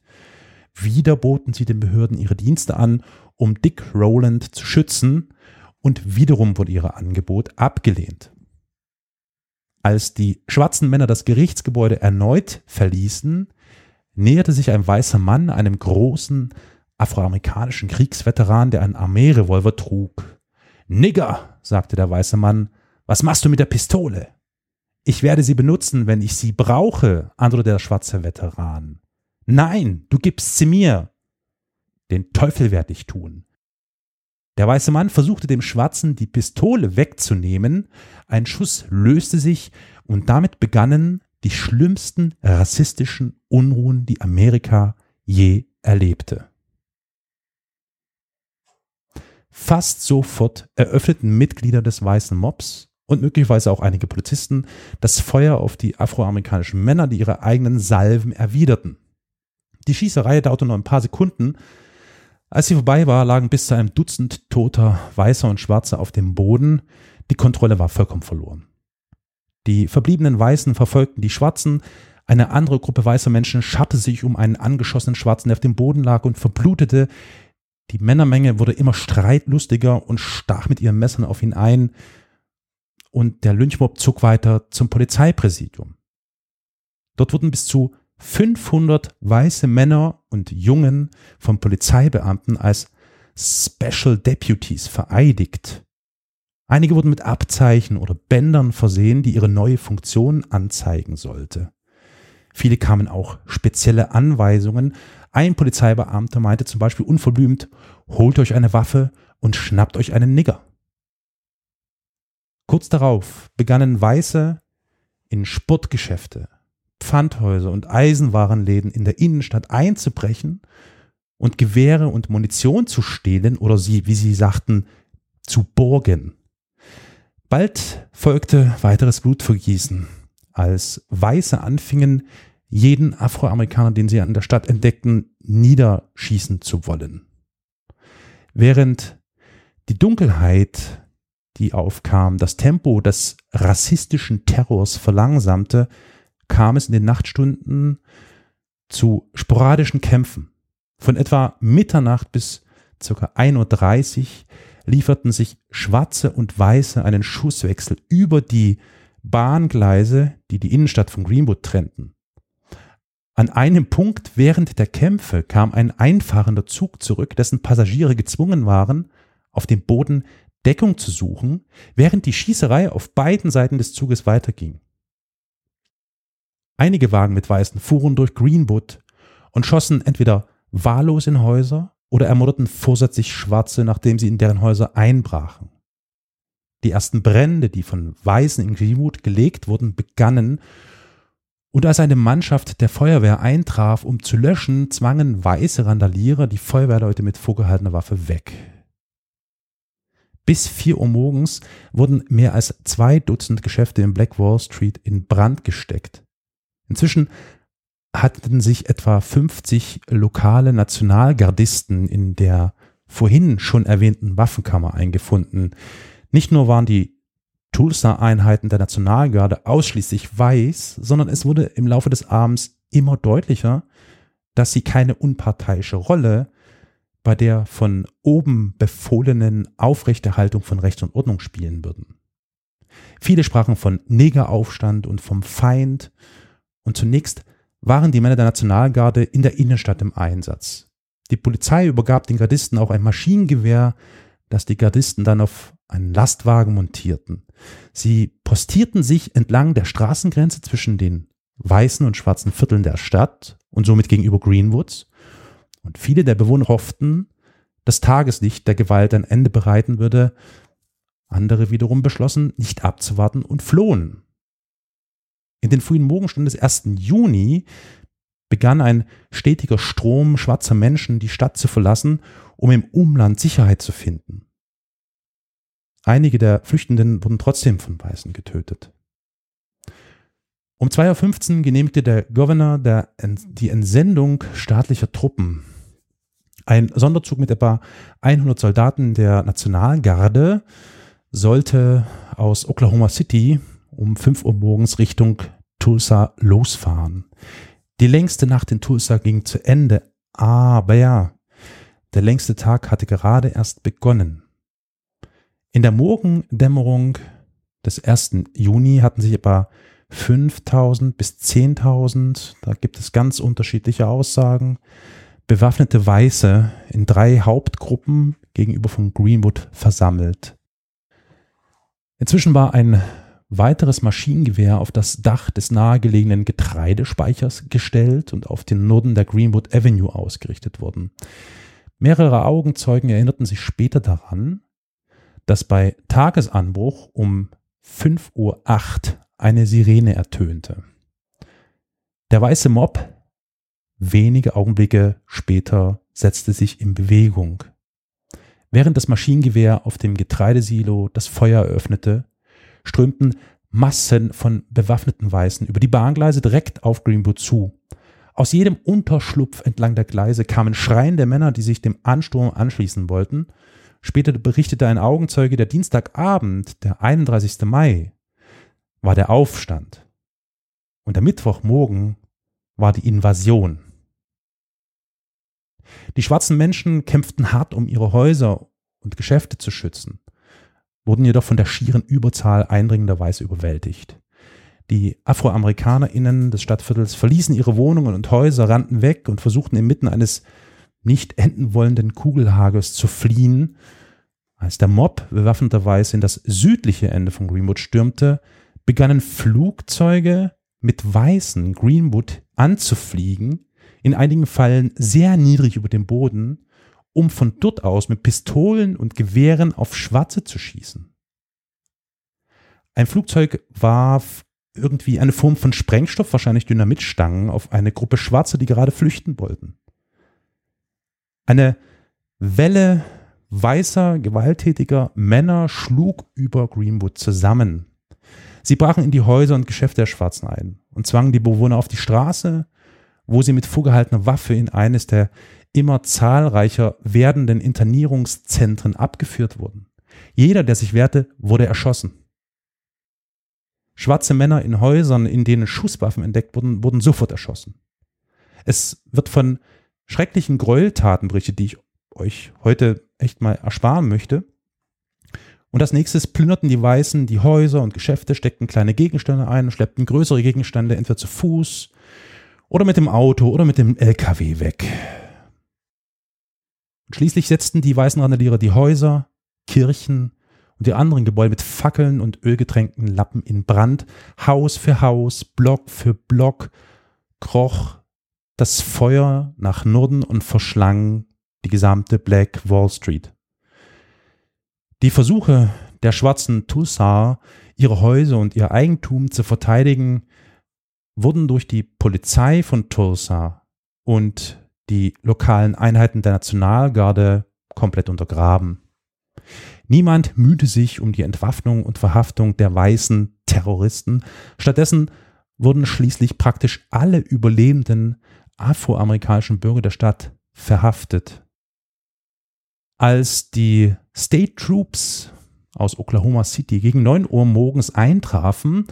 Wieder boten sie den Behörden ihre Dienste an, um Dick Rowland zu schützen, und wiederum wurde ihr Angebot abgelehnt. Als die schwarzen Männer das Gerichtsgebäude erneut verließen, näherte sich ein weißer Mann einem großen afroamerikanischen Kriegsveteran, der einen Armeerevolver trug. Nigger, sagte der weiße Mann, was machst du mit der Pistole? Ich werde sie benutzen, wenn ich sie brauche, antwortete der schwarze Veteran. Nein, du gibst sie mir. Den Teufel werde ich tun. Der weiße Mann versuchte dem Schwarzen die Pistole wegzunehmen, ein Schuss löste sich und damit begannen die schlimmsten rassistischen Unruhen, die Amerika je erlebte. Fast sofort eröffneten Mitglieder des weißen Mobs und möglicherweise auch einige Polizisten das Feuer auf die afroamerikanischen Männer, die ihre eigenen Salven erwiderten. Die Schießerei dauerte nur ein paar Sekunden. Als sie vorbei war, lagen bis zu einem Dutzend toter Weißer und Schwarzer auf dem Boden. Die Kontrolle war vollkommen verloren. Die verbliebenen Weißen verfolgten die Schwarzen, Eine andere Gruppe weißer Menschen scharrte sich um einen angeschossenen Schwarzen, der auf dem Boden lag und verblutete. Die Männermenge wurde immer streitlustiger und stach mit ihren Messern auf ihn ein. Und der Lynchmob zog weiter zum Polizeipräsidium. Dort wurden bis zu 500 weiße Männer und Jungen von Polizeibeamten als Special Deputies vereidigt. Einige wurden mit Abzeichen oder Bändern versehen, die ihre neue Funktion anzeigen sollte. Viele kamen auch spezielle Anweisungen. Ein Polizeibeamter meinte zum Beispiel unverblümt, holt euch eine Waffe und schnappt euch einen Nigger. Kurz darauf begannen Weiße in Sportgeschäfte, Pfandhäuser und Eisenwarenläden in der Innenstadt einzubrechen und Gewehre und Munition zu stehlen oder sie, wie sie sagten, zu borgen. Bald folgte weiteres Blutvergießen, als Weiße anfingen, jeden Afroamerikaner, den sie an der Stadt entdeckten, niederschießen zu wollen. Während die Dunkelheit, die aufkam, das Tempo des rassistischen Terrors verlangsamte, kam es in den Nachtstunden zu sporadischen Kämpfen. Von etwa Mitternacht bis ca. 1.30 Uhr lieferten sich Schwarze und Weiße einen Schusswechsel über die Bahngleise, die die Innenstadt von Greenwood trennten. An einem Punkt während der Kämpfe kam ein einfahrender Zug zurück, dessen Passagiere gezwungen waren, auf dem Boden Deckung zu suchen, während die Schießerei auf beiden Seiten des Zuges weiterging. Einige Wagen mit Weißen fuhren durch Greenwood und schossen entweder wahllos in Häuser oder ermordeten vorsätzlich Schwarze, nachdem sie in deren Häuser einbrachen. Die ersten Brände, die von Weißen in Greenwood gelegt wurden, begannen, und als eine Mannschaft der Feuerwehr eintraf, um zu löschen, zwangen weiße Randalierer die Feuerwehrleute mit vorgehaltener Waffe weg. Bis vier Uhr morgens wurden mehr als zwei Dutzend Geschäfte in Black Wall Street in Brand gesteckt. Inzwischen hatten sich etwa 50 lokale Nationalgardisten in der vorhin schon erwähnten Waffenkammer eingefunden. Nicht nur waren die Tulsa-Einheiten der Nationalgarde ausschließlich weiß, sondern es wurde im Laufe des Abends immer deutlicher, dass sie keine unparteiische Rolle bei der von oben befohlenen Aufrechterhaltung von Recht und Ordnung spielen würden. Viele sprachen von Negeraufstand und vom Feind und zunächst waren die Männer der Nationalgarde in der Innenstadt im Einsatz. Die Polizei übergab den Gardisten auch ein Maschinengewehr, das die Gardisten dann auf einen Lastwagen montierten. Sie postierten sich entlang der Straßengrenze zwischen den weißen und schwarzen Vierteln der Stadt und somit gegenüber Greenwoods. Und viele der Bewohner hofften, dass Tageslicht der Gewalt ein Ende bereiten würde. Andere wiederum beschlossen, nicht abzuwarten und flohen. In den frühen Morgenstunden des 1. Juni begann ein stetiger Strom schwarzer Menschen die Stadt zu verlassen, um im Umland Sicherheit zu finden. Einige der Flüchtenden wurden trotzdem von Weißen getötet. Um 2.15 Uhr genehmigte der Governor der, die Entsendung staatlicher Truppen. Ein Sonderzug mit etwa 100 Soldaten der Nationalgarde sollte aus Oklahoma City um 5 Uhr morgens Richtung Tulsa losfahren. Die längste Nacht in Tulsa ging zu Ende, aber ja, der längste Tag hatte gerade erst begonnen. In der Morgendämmerung des 1. Juni hatten sich etwa 5000 bis 10.000, da gibt es ganz unterschiedliche Aussagen, bewaffnete Weiße in drei Hauptgruppen gegenüber von Greenwood versammelt. Inzwischen war ein weiteres Maschinengewehr auf das Dach des nahegelegenen Getreidespeichers gestellt und auf den Norden der Greenwood Avenue ausgerichtet worden. Mehrere Augenzeugen erinnerten sich später daran, dass bei Tagesanbruch um 5.08 Uhr eine Sirene ertönte. Der weiße Mob wenige Augenblicke später setzte sich in Bewegung. Während das Maschinengewehr auf dem Getreidesilo das Feuer eröffnete, strömten Massen von bewaffneten Weißen über die Bahngleise direkt auf Greenwood zu. Aus jedem Unterschlupf entlang der Gleise kamen schreiende Männer, die sich dem Ansturm anschließen wollten. Später berichtete ein Augenzeuge, der Dienstagabend, der 31. Mai, war der Aufstand. Und der Mittwochmorgen war die Invasion. Die schwarzen Menschen kämpften hart, um ihre Häuser und Geschäfte zu schützen, wurden jedoch von der schieren Überzahl eindringender Weiße überwältigt. Die AfroamerikanerInnen des Stadtviertels verließen ihre Wohnungen und Häuser, rannten weg und versuchten inmitten eines nicht enden wollenden Kugelhagels zu fliehen. Als der Mob bewaffneterweise in das südliche Ende von Greenwood stürmte, begannen Flugzeuge mit Weißen Greenwood anzufliegen, in einigen Fällen sehr niedrig über dem Boden, um von dort aus mit Pistolen und Gewehren auf Schwarze zu schießen. Ein Flugzeug warf irgendwie eine Form von Sprengstoff, wahrscheinlich Dynamitstangen, auf eine Gruppe Schwarzer, die gerade flüchten wollten. Eine Welle weißer, gewalttätiger Männer schlug über Greenwood zusammen. Sie brachen in die Häuser und Geschäfte der Schwarzen ein und zwangen die Bewohner auf die Straße, wo sie mit vorgehaltener Waffe in eines der immer zahlreicher werdenden Internierungszentren abgeführt wurden. Jeder, der sich wehrte, wurde erschossen. Schwarze Männer in Häusern, in denen Schusswaffen entdeckt wurden, wurden sofort erschossen. Es wird von schrecklichen Gräueltaten berichtet, die ich euch heute echt mal ersparen möchte. Und als nächstes plünderten die Weißen die Häuser und Geschäfte, steckten kleine Gegenstände ein, schleppten größere Gegenstände entweder zu Fuß oder mit dem Auto oder mit dem LKW weg. Und schließlich setzten die weißen Randalierer die Häuser, Kirchen und die anderen Gebäude mit Fackeln und ölgetränkten Lappen in Brand, Haus für Haus, Block für Block, kroch das Feuer nach Norden und verschlang die gesamte Black Wall Street. Die Versuche der schwarzen Tulsa, ihre Häuser und ihr Eigentum zu verteidigen, wurden durch die Polizei von Tulsa und die lokalen Einheiten der Nationalgarde komplett untergraben. Niemand mühte sich um die Entwaffnung und Verhaftung der weißen Terroristen. Stattdessen wurden schließlich praktisch alle überlebenden afroamerikanischen Bürger der Stadt verhaftet. Als die State Troops aus Oklahoma City gegen 9 Uhr morgens eintrafen,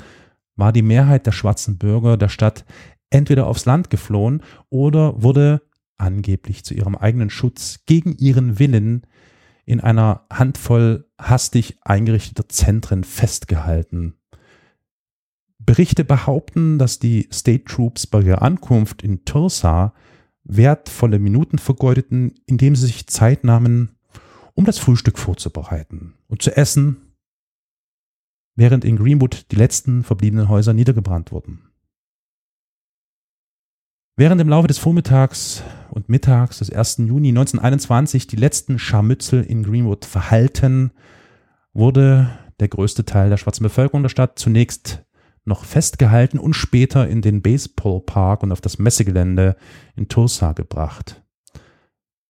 war die Mehrheit der schwarzen Bürger der Stadt entweder aufs Land geflohen oder wurde angeblich zu ihrem eigenen Schutz gegen ihren Willen in einer Handvoll hastig eingerichteter Zentren festgehalten. Berichte behaupten, dass die State Troops bei ihrer Ankunft in Tulsa wertvolle Minuten vergeudeten, indem sie sich Zeit nahmen, um das Frühstück vorzubereiten und zu essen, während in Greenwood die letzten verbliebenen Häuser niedergebrannt wurden. Während im Laufe des Vormittags und Mittags des 1. Juni 1921 die letzten Scharmützel in Greenwood verhalten, wurde der größte Teil der schwarzen Bevölkerung der Stadt zunächst noch festgehalten und später in den Baseballpark und auf das Messegelände in Tulsa gebracht.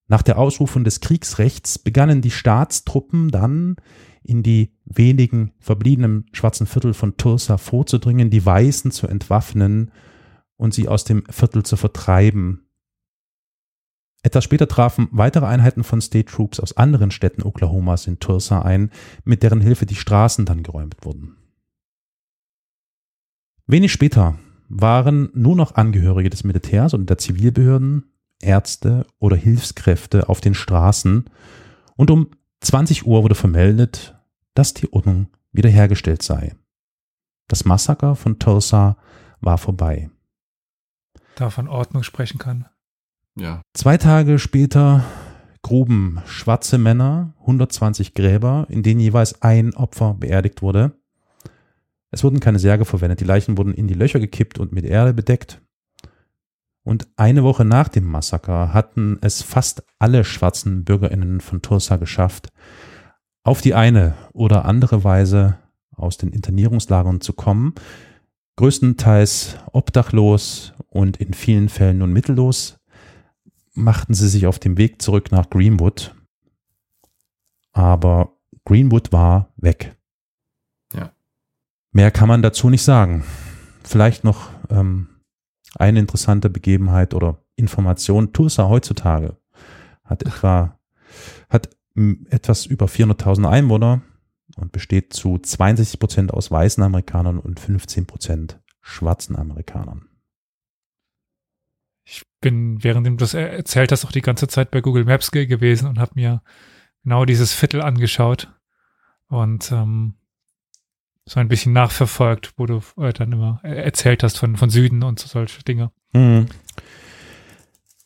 Nach der Ausrufung des Kriegsrechts begannen die Staatstruppen dann in die wenigen verbliebenen schwarzen Viertel von Tulsa vorzudringen, die Weißen zu entwaffnen und sie aus dem Viertel zu vertreiben. Etwas später trafen weitere Einheiten von State Troops aus anderen Städten Oklahomas in Tulsa ein, mit deren Hilfe die Straßen dann geräumt wurden. Wenig später waren nur noch Angehörige des Militärs und der Zivilbehörden, Ärzte oder Hilfskräfte auf den Straßen und um 20 Uhr wurde vermeldet, dass die Ordnung wiederhergestellt sei. Das Massaker von Tulsa war vorbei. Da von Ordnung sprechen kann. Ja. Zwei Tage später gruben schwarze Männer 120 Gräber, in denen jeweils ein Opfer beerdigt wurde. Es wurden keine Särge verwendet, die Leichen wurden in die Löcher gekippt und mit Erde bedeckt. Und eine Woche nach dem Massaker hatten es fast alle schwarzen Bürgerinnen von Tulsa geschafft, auf die eine oder andere Weise aus den Internierungslagern zu kommen, größtenteils obdachlos und in vielen Fällen nun mittellos, machten sie sich auf dem Weg zurück nach Greenwood. Aber Greenwood war weg. Mehr kann man dazu nicht sagen. Vielleicht noch ähm, eine interessante Begebenheit oder Information. Tulsa heutzutage hat etwa, hat etwas über 400.000 Einwohner und besteht zu 62 Prozent aus weißen Amerikanern und 15 Prozent schwarzen Amerikanern. Ich bin, während du das er- erzählt hast, auch die ganze Zeit bei Google Maps ge gewesen und habe mir genau dieses Viertel angeschaut und ähm, so ein bisschen nachverfolgt, wo du äh, dann immer äh, erzählt hast von, von Süden und so solche Dinge. Mhm.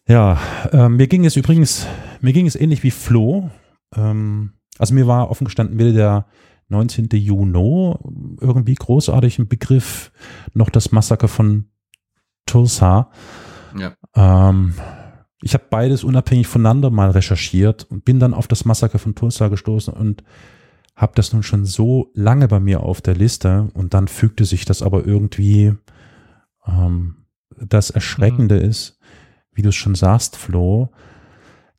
Ja, äh, mir ging es übrigens, mir ging es ähnlich wie Flo. Ähm, also mir war offen gestanden wieder der 19. Juni irgendwie großartig ein Begriff, noch das Massaker von Tulsa. Ja. Ähm, ich habe beides unabhängig voneinander mal recherchiert und bin dann auf das Massaker von Tulsa gestoßen und habe das nun schon so lange bei mir auf der Liste und dann fügte sich das aber irgendwie, ähm, das Erschreckende ist, wie du es schon sagst, Flo,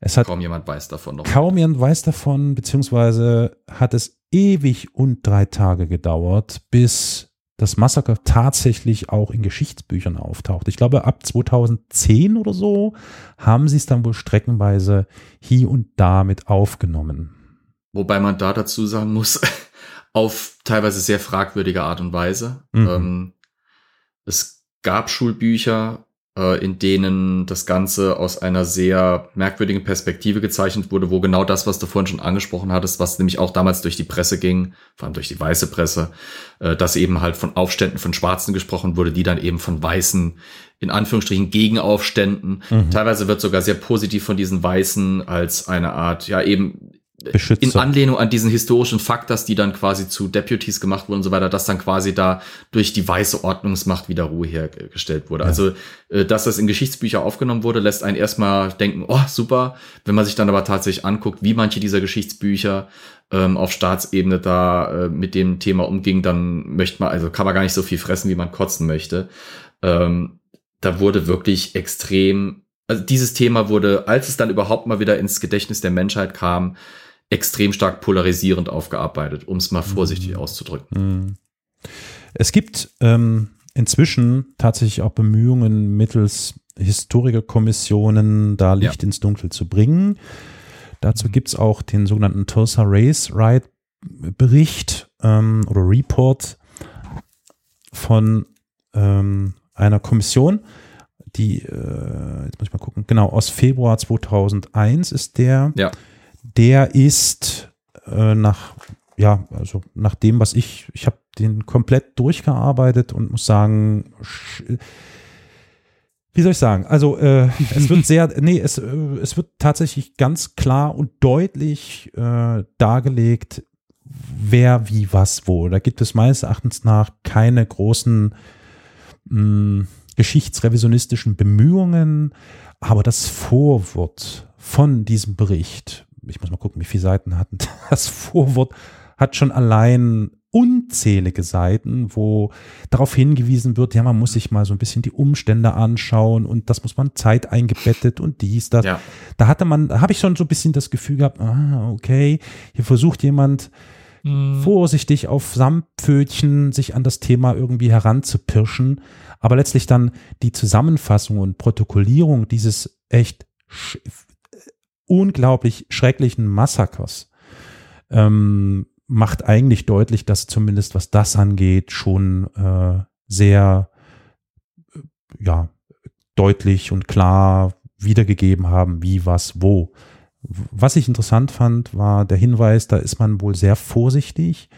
es hat Kaum jemand weiß davon noch. kaum jemand weiß davon, beziehungsweise hat es ewig und drei Tage gedauert, bis das Massaker tatsächlich auch in Geschichtsbüchern auftaucht. Ich glaube, ab 2010 oder so haben sie es dann wohl streckenweise hier und da mit aufgenommen. Wobei man da dazu sagen muss, auf teilweise sehr fragwürdige Art und Weise. Mhm. Ähm, es gab Schulbücher, äh, in denen das Ganze aus einer sehr merkwürdigen Perspektive gezeichnet wurde, wo genau das, was du vorhin schon angesprochen hattest, was nämlich auch damals durch die Presse ging, vor allem durch die weiße Presse, äh, dass eben halt von Aufständen von Schwarzen gesprochen wurde, die dann eben von Weißen in Anführungsstrichen Gegenaufständen. Mhm. Teilweise wird sogar sehr positiv von diesen Weißen als eine Art, ja eben Beschützer. in Anlehnung an diesen historischen Fakt, dass die dann quasi zu Deputies gemacht wurden und so weiter, dass dann quasi da durch die weiße Ordnungsmacht wieder Ruhe hergestellt wurde. Also, äh, dass das in Geschichtsbücher aufgenommen wurde, lässt einen erstmal denken, oh, super. Wenn man sich dann aber tatsächlich anguckt, wie manche dieser Geschichtsbücher ähm, auf Staatsebene da äh, mit dem Thema umging, dann möchte man, also kann man gar nicht so viel fressen, wie man kotzen möchte. Ähm, da wurde wirklich extrem, also dieses Thema wurde, als es dann überhaupt mal wieder ins Gedächtnis der Menschheit kam, extrem stark polarisierend aufgearbeitet, um es mal vorsichtig auszudrücken. Mhm. Es gibt ähm, inzwischen tatsächlich auch Bemühungen mittels Historikerkommissionen, da Licht ins Dunkel zu bringen. Dazu gibt es auch den sogenannten Tulsa Race Riot Bericht ähm, oder Report von ähm, einer Kommission, die, äh, jetzt muss ich mal gucken, genau, aus Februar 2001 ist der. Ja. Der ist äh, nach, ja, also nach dem, was ich, ich habe den komplett durchgearbeitet und muss sagen, wie soll ich sagen? Also äh, es wird sehr, nee, es, äh, es wird tatsächlich ganz klar und deutlich äh, dargelegt, wer wie was wo. Da gibt es meines Erachtens nach keine großen mh, geschichtsrevisionistischen Bemühungen, aber das Vorwort von diesem Bericht, ich muss mal gucken, wie viele Seiten hatten das Vorwort, hat schon allein unzählige Seiten, wo darauf hingewiesen wird, ja, man muss sich mal so ein bisschen die Umstände anschauen und das muss man Zeit eingebettet und dies, das. Ja. Da hatte man, da habe ich schon so ein bisschen das Gefühl gehabt, ah, okay, hier versucht jemand vorsichtig auf Samtpfötchen sich an das Thema irgendwie heranzupirschen, aber letztlich dann die Zusammenfassung und Protokollierung dieses echt sch unglaublich schrecklichen Massakers ähm, macht eigentlich deutlich, dass zumindest was das angeht, schon äh, sehr äh, ja, deutlich und klar wiedergegeben haben, wie, was, wo. Was ich interessant fand, war der Hinweis, da ist man wohl sehr vorsichtig.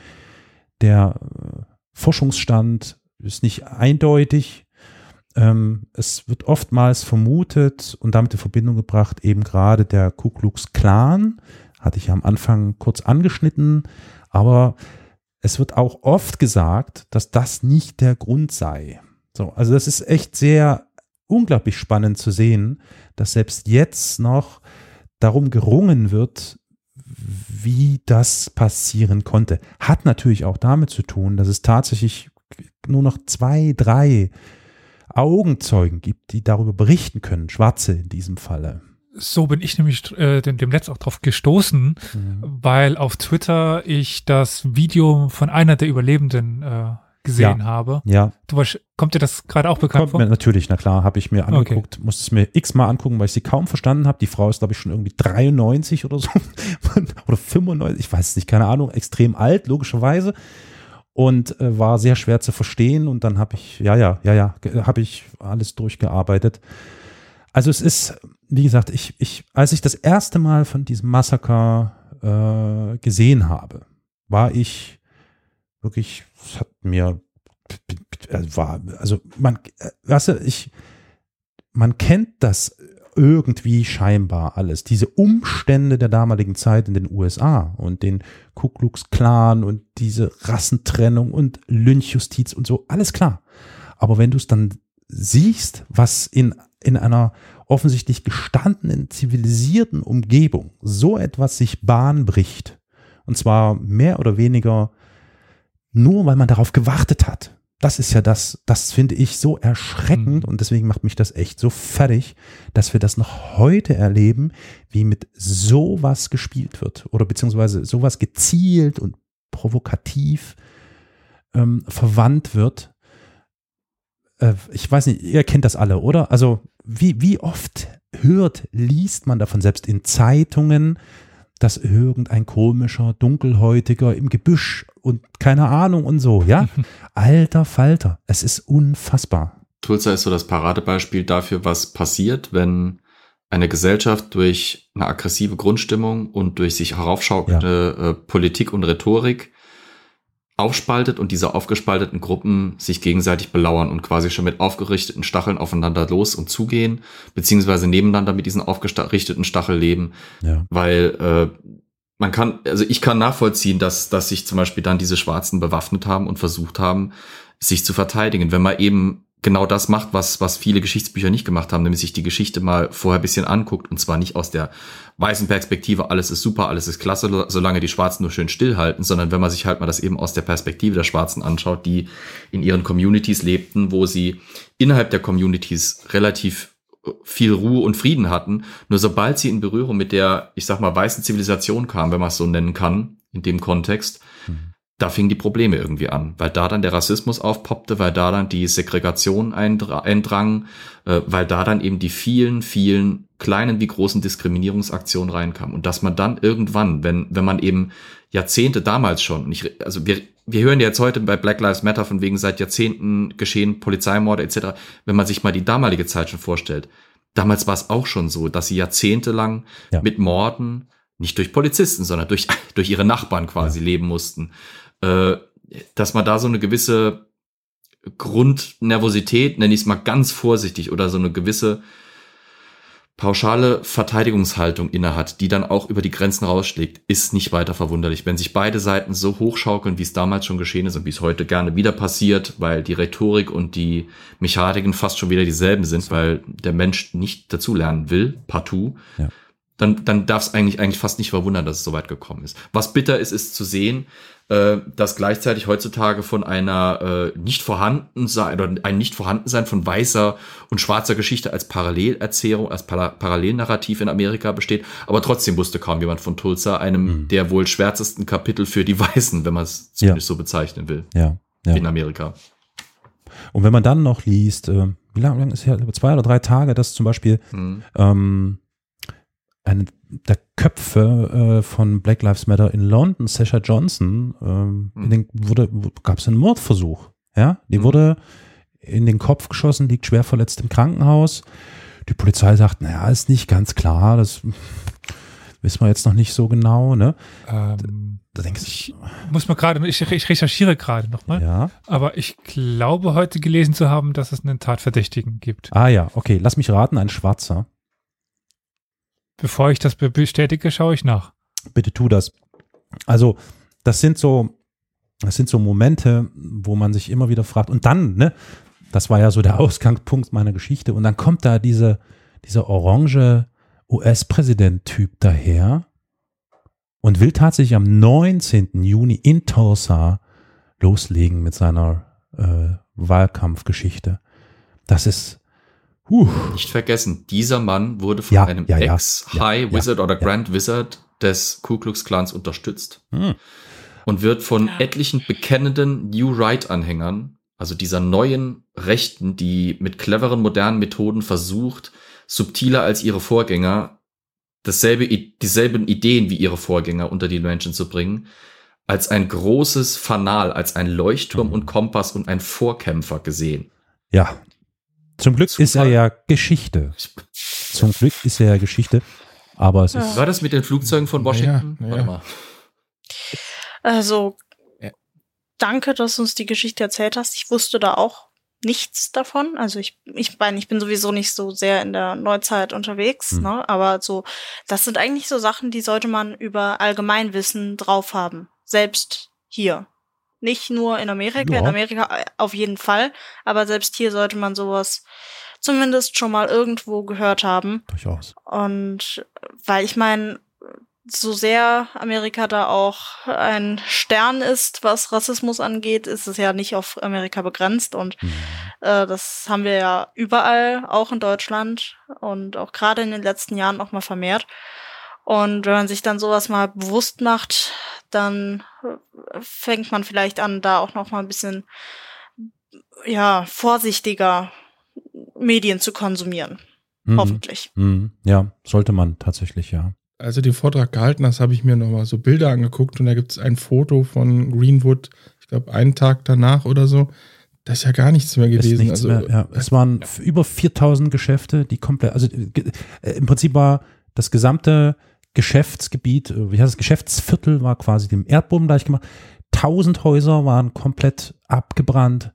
Der äh, Forschungsstand ist nicht eindeutig. Ähm, es wird oftmals vermutet und damit in Verbindung gebracht, eben gerade der Ku Klux Klan, hatte ich ja am Anfang kurz angeschnitten, aber es wird auch oft gesagt, dass das nicht der Grund sei. So, also das ist echt sehr unglaublich spannend zu sehen, dass selbst jetzt noch darum gerungen wird, wie das passieren konnte. Hat natürlich auch damit zu tun, dass es tatsächlich nur noch zwei, drei Augenzeugen gibt, die darüber berichten können, Schwarze in diesem Falle. So bin ich nämlich äh, dem, Netz auch drauf gestoßen, weil auf Twitter ich das Video von einer der Überlebenden äh, gesehen Ja. habe. Ja. Du, wahrsch- kommt dir das gerade auch bekannt Kommt vor? mir natürlich, na klar, habe ich mir Okay. angeguckt, musste es mir x-mal angucken, weil ich sie kaum verstanden habe. Die Frau ist, glaube ich, schon irgendwie 93 oder so oder 95, ich weiß es nicht, keine Ahnung, extrem alt, logischerweise. Und äh, war sehr schwer zu verstehen. Und dann habe ich, ja, ja, ja, ja, habe ich alles durchgearbeitet. Also es ist, wie gesagt, ich, ich, als ich das erste Mal von diesem Massaker äh, gesehen habe, war ich wirklich, es hat mir, äh, war, also man, äh, weißt du, ich, man kennt das irgendwie scheinbar alles. Diese Umstände der damaligen Zeit in den USA und den Ku Klux Klan und diese Rassentrennung und Lynchjustiz und so, alles klar. Aber wenn du es dann siehst, was in, in einer offensichtlich gestandenen, zivilisierten Umgebung so etwas sich Bahn bricht, und zwar mehr oder weniger nur, weil man darauf gewartet hat, das ist ja das, das finde ich so erschreckend und deswegen macht mich das echt so fertig, dass wir das noch heute erleben, wie mit sowas gespielt wird oder beziehungsweise sowas gezielt und provokativ ähm, verwandt wird. Äh, ich weiß nicht, ihr kennt das alle, oder? Also wie, wie oft hört, liest man davon, selbst in Zeitungen, dass irgendein komischer Dunkelhäutiger im Gebüsch und keine Ahnung und so, ja. Alter Falter, es ist unfassbar. Tulsa ist so das Paradebeispiel dafür, was passiert, wenn eine Gesellschaft durch eine aggressive Grundstimmung und durch sich heraufschaukelnde ja. äh, Politik und Rhetorik aufspaltet und diese aufgespalteten Gruppen sich gegenseitig belauern und quasi schon mit aufgerichteten Stacheln aufeinander los und zugehen, beziehungsweise nebeneinander mit diesen aufgerichteten Stachel leben, ja. weil äh, man kann, also ich kann nachvollziehen, dass, dass sich zum Beispiel dann diese Schwarzen bewaffnet haben und versucht haben, sich zu verteidigen. Wenn man eben genau das macht, was, was viele Geschichtsbücher nicht gemacht haben, nämlich sich die Geschichte mal vorher bisschen anguckt und zwar nicht aus der weißen Perspektive, alles ist super, alles ist klasse, solange die Schwarzen nur schön stillhalten, sondern wenn man sich halt mal das eben aus der Perspektive der Schwarzen anschaut, die in ihren Communities lebten, wo sie innerhalb der Communities relativ viel Ruhe und Frieden hatten. Nur sobald sie in Berührung mit der, ich sag mal, weißen Zivilisation kamen, wenn man es so nennen kann, in dem Kontext. Da fingen die Probleme irgendwie an, weil da dann der Rassismus aufpoppte, weil da dann die Segregation eindrang, äh, weil da dann eben die vielen, vielen kleinen wie großen Diskriminierungsaktionen reinkamen. Und dass man dann irgendwann, wenn, wenn man eben Jahrzehnte damals schon, ich, also wir, wir hören ja jetzt heute bei Black Lives Matter von wegen seit Jahrzehnten geschehen Polizeimorde etc. Wenn man sich mal die damalige Zeit schon vorstellt, damals war es auch schon so, dass sie jahrzehntelang ja. mit Morden nicht durch Polizisten, sondern durch durch ihre Nachbarn quasi ja. leben mussten, äh, dass man da so eine gewisse Grundnervosität, nenne ich es mal ganz vorsichtig, oder so eine gewisse pauschale Verteidigungshaltung innehat, die dann auch über die Grenzen rausschlägt, ist nicht weiter verwunderlich. Wenn sich beide Seiten so hochschaukeln, wie es damals schon geschehen ist und wie es heute gerne wieder passiert, weil die Rhetorik und die Mechaniken fast schon wieder dieselben sind, weil der Mensch nicht dazulernen will, partout, ja. Dann, dann darf es eigentlich, eigentlich fast nicht verwundern, dass es so weit gekommen ist. Was bitter ist, ist zu sehen, äh, dass gleichzeitig heutzutage von einer äh, nicht vorhanden sein oder ein nicht vorhanden sein von weißer und schwarzer Geschichte als Parallelerzählung, als Par Parallelnarrativ in Amerika besteht. Aber trotzdem wusste kaum jemand von Tulsa, einem mhm. der wohl schwärzesten Kapitel für die Weißen, wenn man es zumindest ja. so bezeichnen will. Ja, ja. In Amerika. Und wenn man dann noch liest, äh, wie lange lang ist ja über zwei oder drei Tage, dass zum Beispiel mhm. ähm, eine der Köpfe äh, von Black Lives Matter in London, Sasha Johnson, ähm, mhm. in den, wurde, gab es einen Mordversuch. Ja, die mhm. wurde in den Kopf geschossen, liegt schwer verletzt im Krankenhaus. Die Polizei sagt, naja, ist nicht ganz klar, das wissen wir jetzt noch nicht so genau, ne? Ähm, da denkst ich muss mal gerade, ich, ich recherchiere gerade nochmal. Ja. Aber ich glaube heute gelesen zu haben, dass es einen Tatverdächtigen gibt. Ah ja, okay, lass mich raten, ein Schwarzer. Bevor ich das bestätige, schaue ich nach. Bitte tu das. Also, das sind so, das sind so Momente, wo man sich immer wieder fragt. Und dann, ne, das war ja so der Ausgangspunkt meiner Geschichte. Und dann kommt da diese, dieser orange US-Präsident-Typ daher und will tatsächlich am 19. Juni in Tulsa loslegen mit seiner äh, Wahlkampfgeschichte. Das ist, Uh. Nicht vergessen, dieser Mann wurde von ja, einem ja, ja, Ex-High Wizard oder Grand Wizard des Ku Klux Klans unterstützt. Hm. Und wird von etlichen bekennenden New Right-Anhängern, also dieser neuen Rechten, die mit cleveren modernen Methoden versucht, subtiler als ihre Vorgänger, dasselbe, dieselben Ideen wie ihre Vorgänger unter die Menschen zu bringen, als ein großes Fanal, als ein Leuchtturm und Kompass und ein Vorkämpfer gesehen. Ja. Zum Glück ist er ja Geschichte. Zum Glück ist er ja Geschichte. Aber es ist. War das mit den Flugzeugen von Washington? Ja, ja. Warte mal. Also, danke, dass du uns die Geschichte erzählt hast. Ich wusste da auch nichts davon. Also ich, ich meine, ich bin sowieso nicht so sehr in der Neuzeit unterwegs, Hm. ne? Aber so, das sind eigentlich so Sachen, die sollte man über Allgemeinwissen drauf haben. Selbst hier. Nicht nur in Amerika, Ja. in Amerika äh, auf jeden Fall, aber selbst hier sollte man sowas zumindest schon mal irgendwo gehört haben. Durchaus. Und weil ich meine, so sehr Amerika da auch ein Stern ist, was Rassismus angeht, ist es ja nicht auf Amerika begrenzt. Und äh, das haben wir ja überall, auch in Deutschland und auch gerade in den letzten Jahren noch mal vermehrt. Und wenn man sich dann sowas mal bewusst macht, dann fängt man vielleicht an, da auch noch mal ein bisschen ja vorsichtiger Medien zu konsumieren. Mhm. Hoffentlich. Mhm. Ja, sollte man tatsächlich, ja. Als du den Vortrag gehalten hast, habe ich mir nochmal so Bilder angeguckt und da gibt es ein Foto von Greenwood, ich glaube, einen Tag danach oder so. Da ist ja gar nichts mehr Ist gewesen. nichts also, mehr, ja. Es waren f- über 4000 Geschäfte, die komplett, also äh, äh, im Prinzip war das gesamte Geschäftsgebiet, äh, wie heißt es, Geschäftsviertel war quasi dem Erdboden gleich gemacht. 1000 Häuser waren komplett abgebrannt.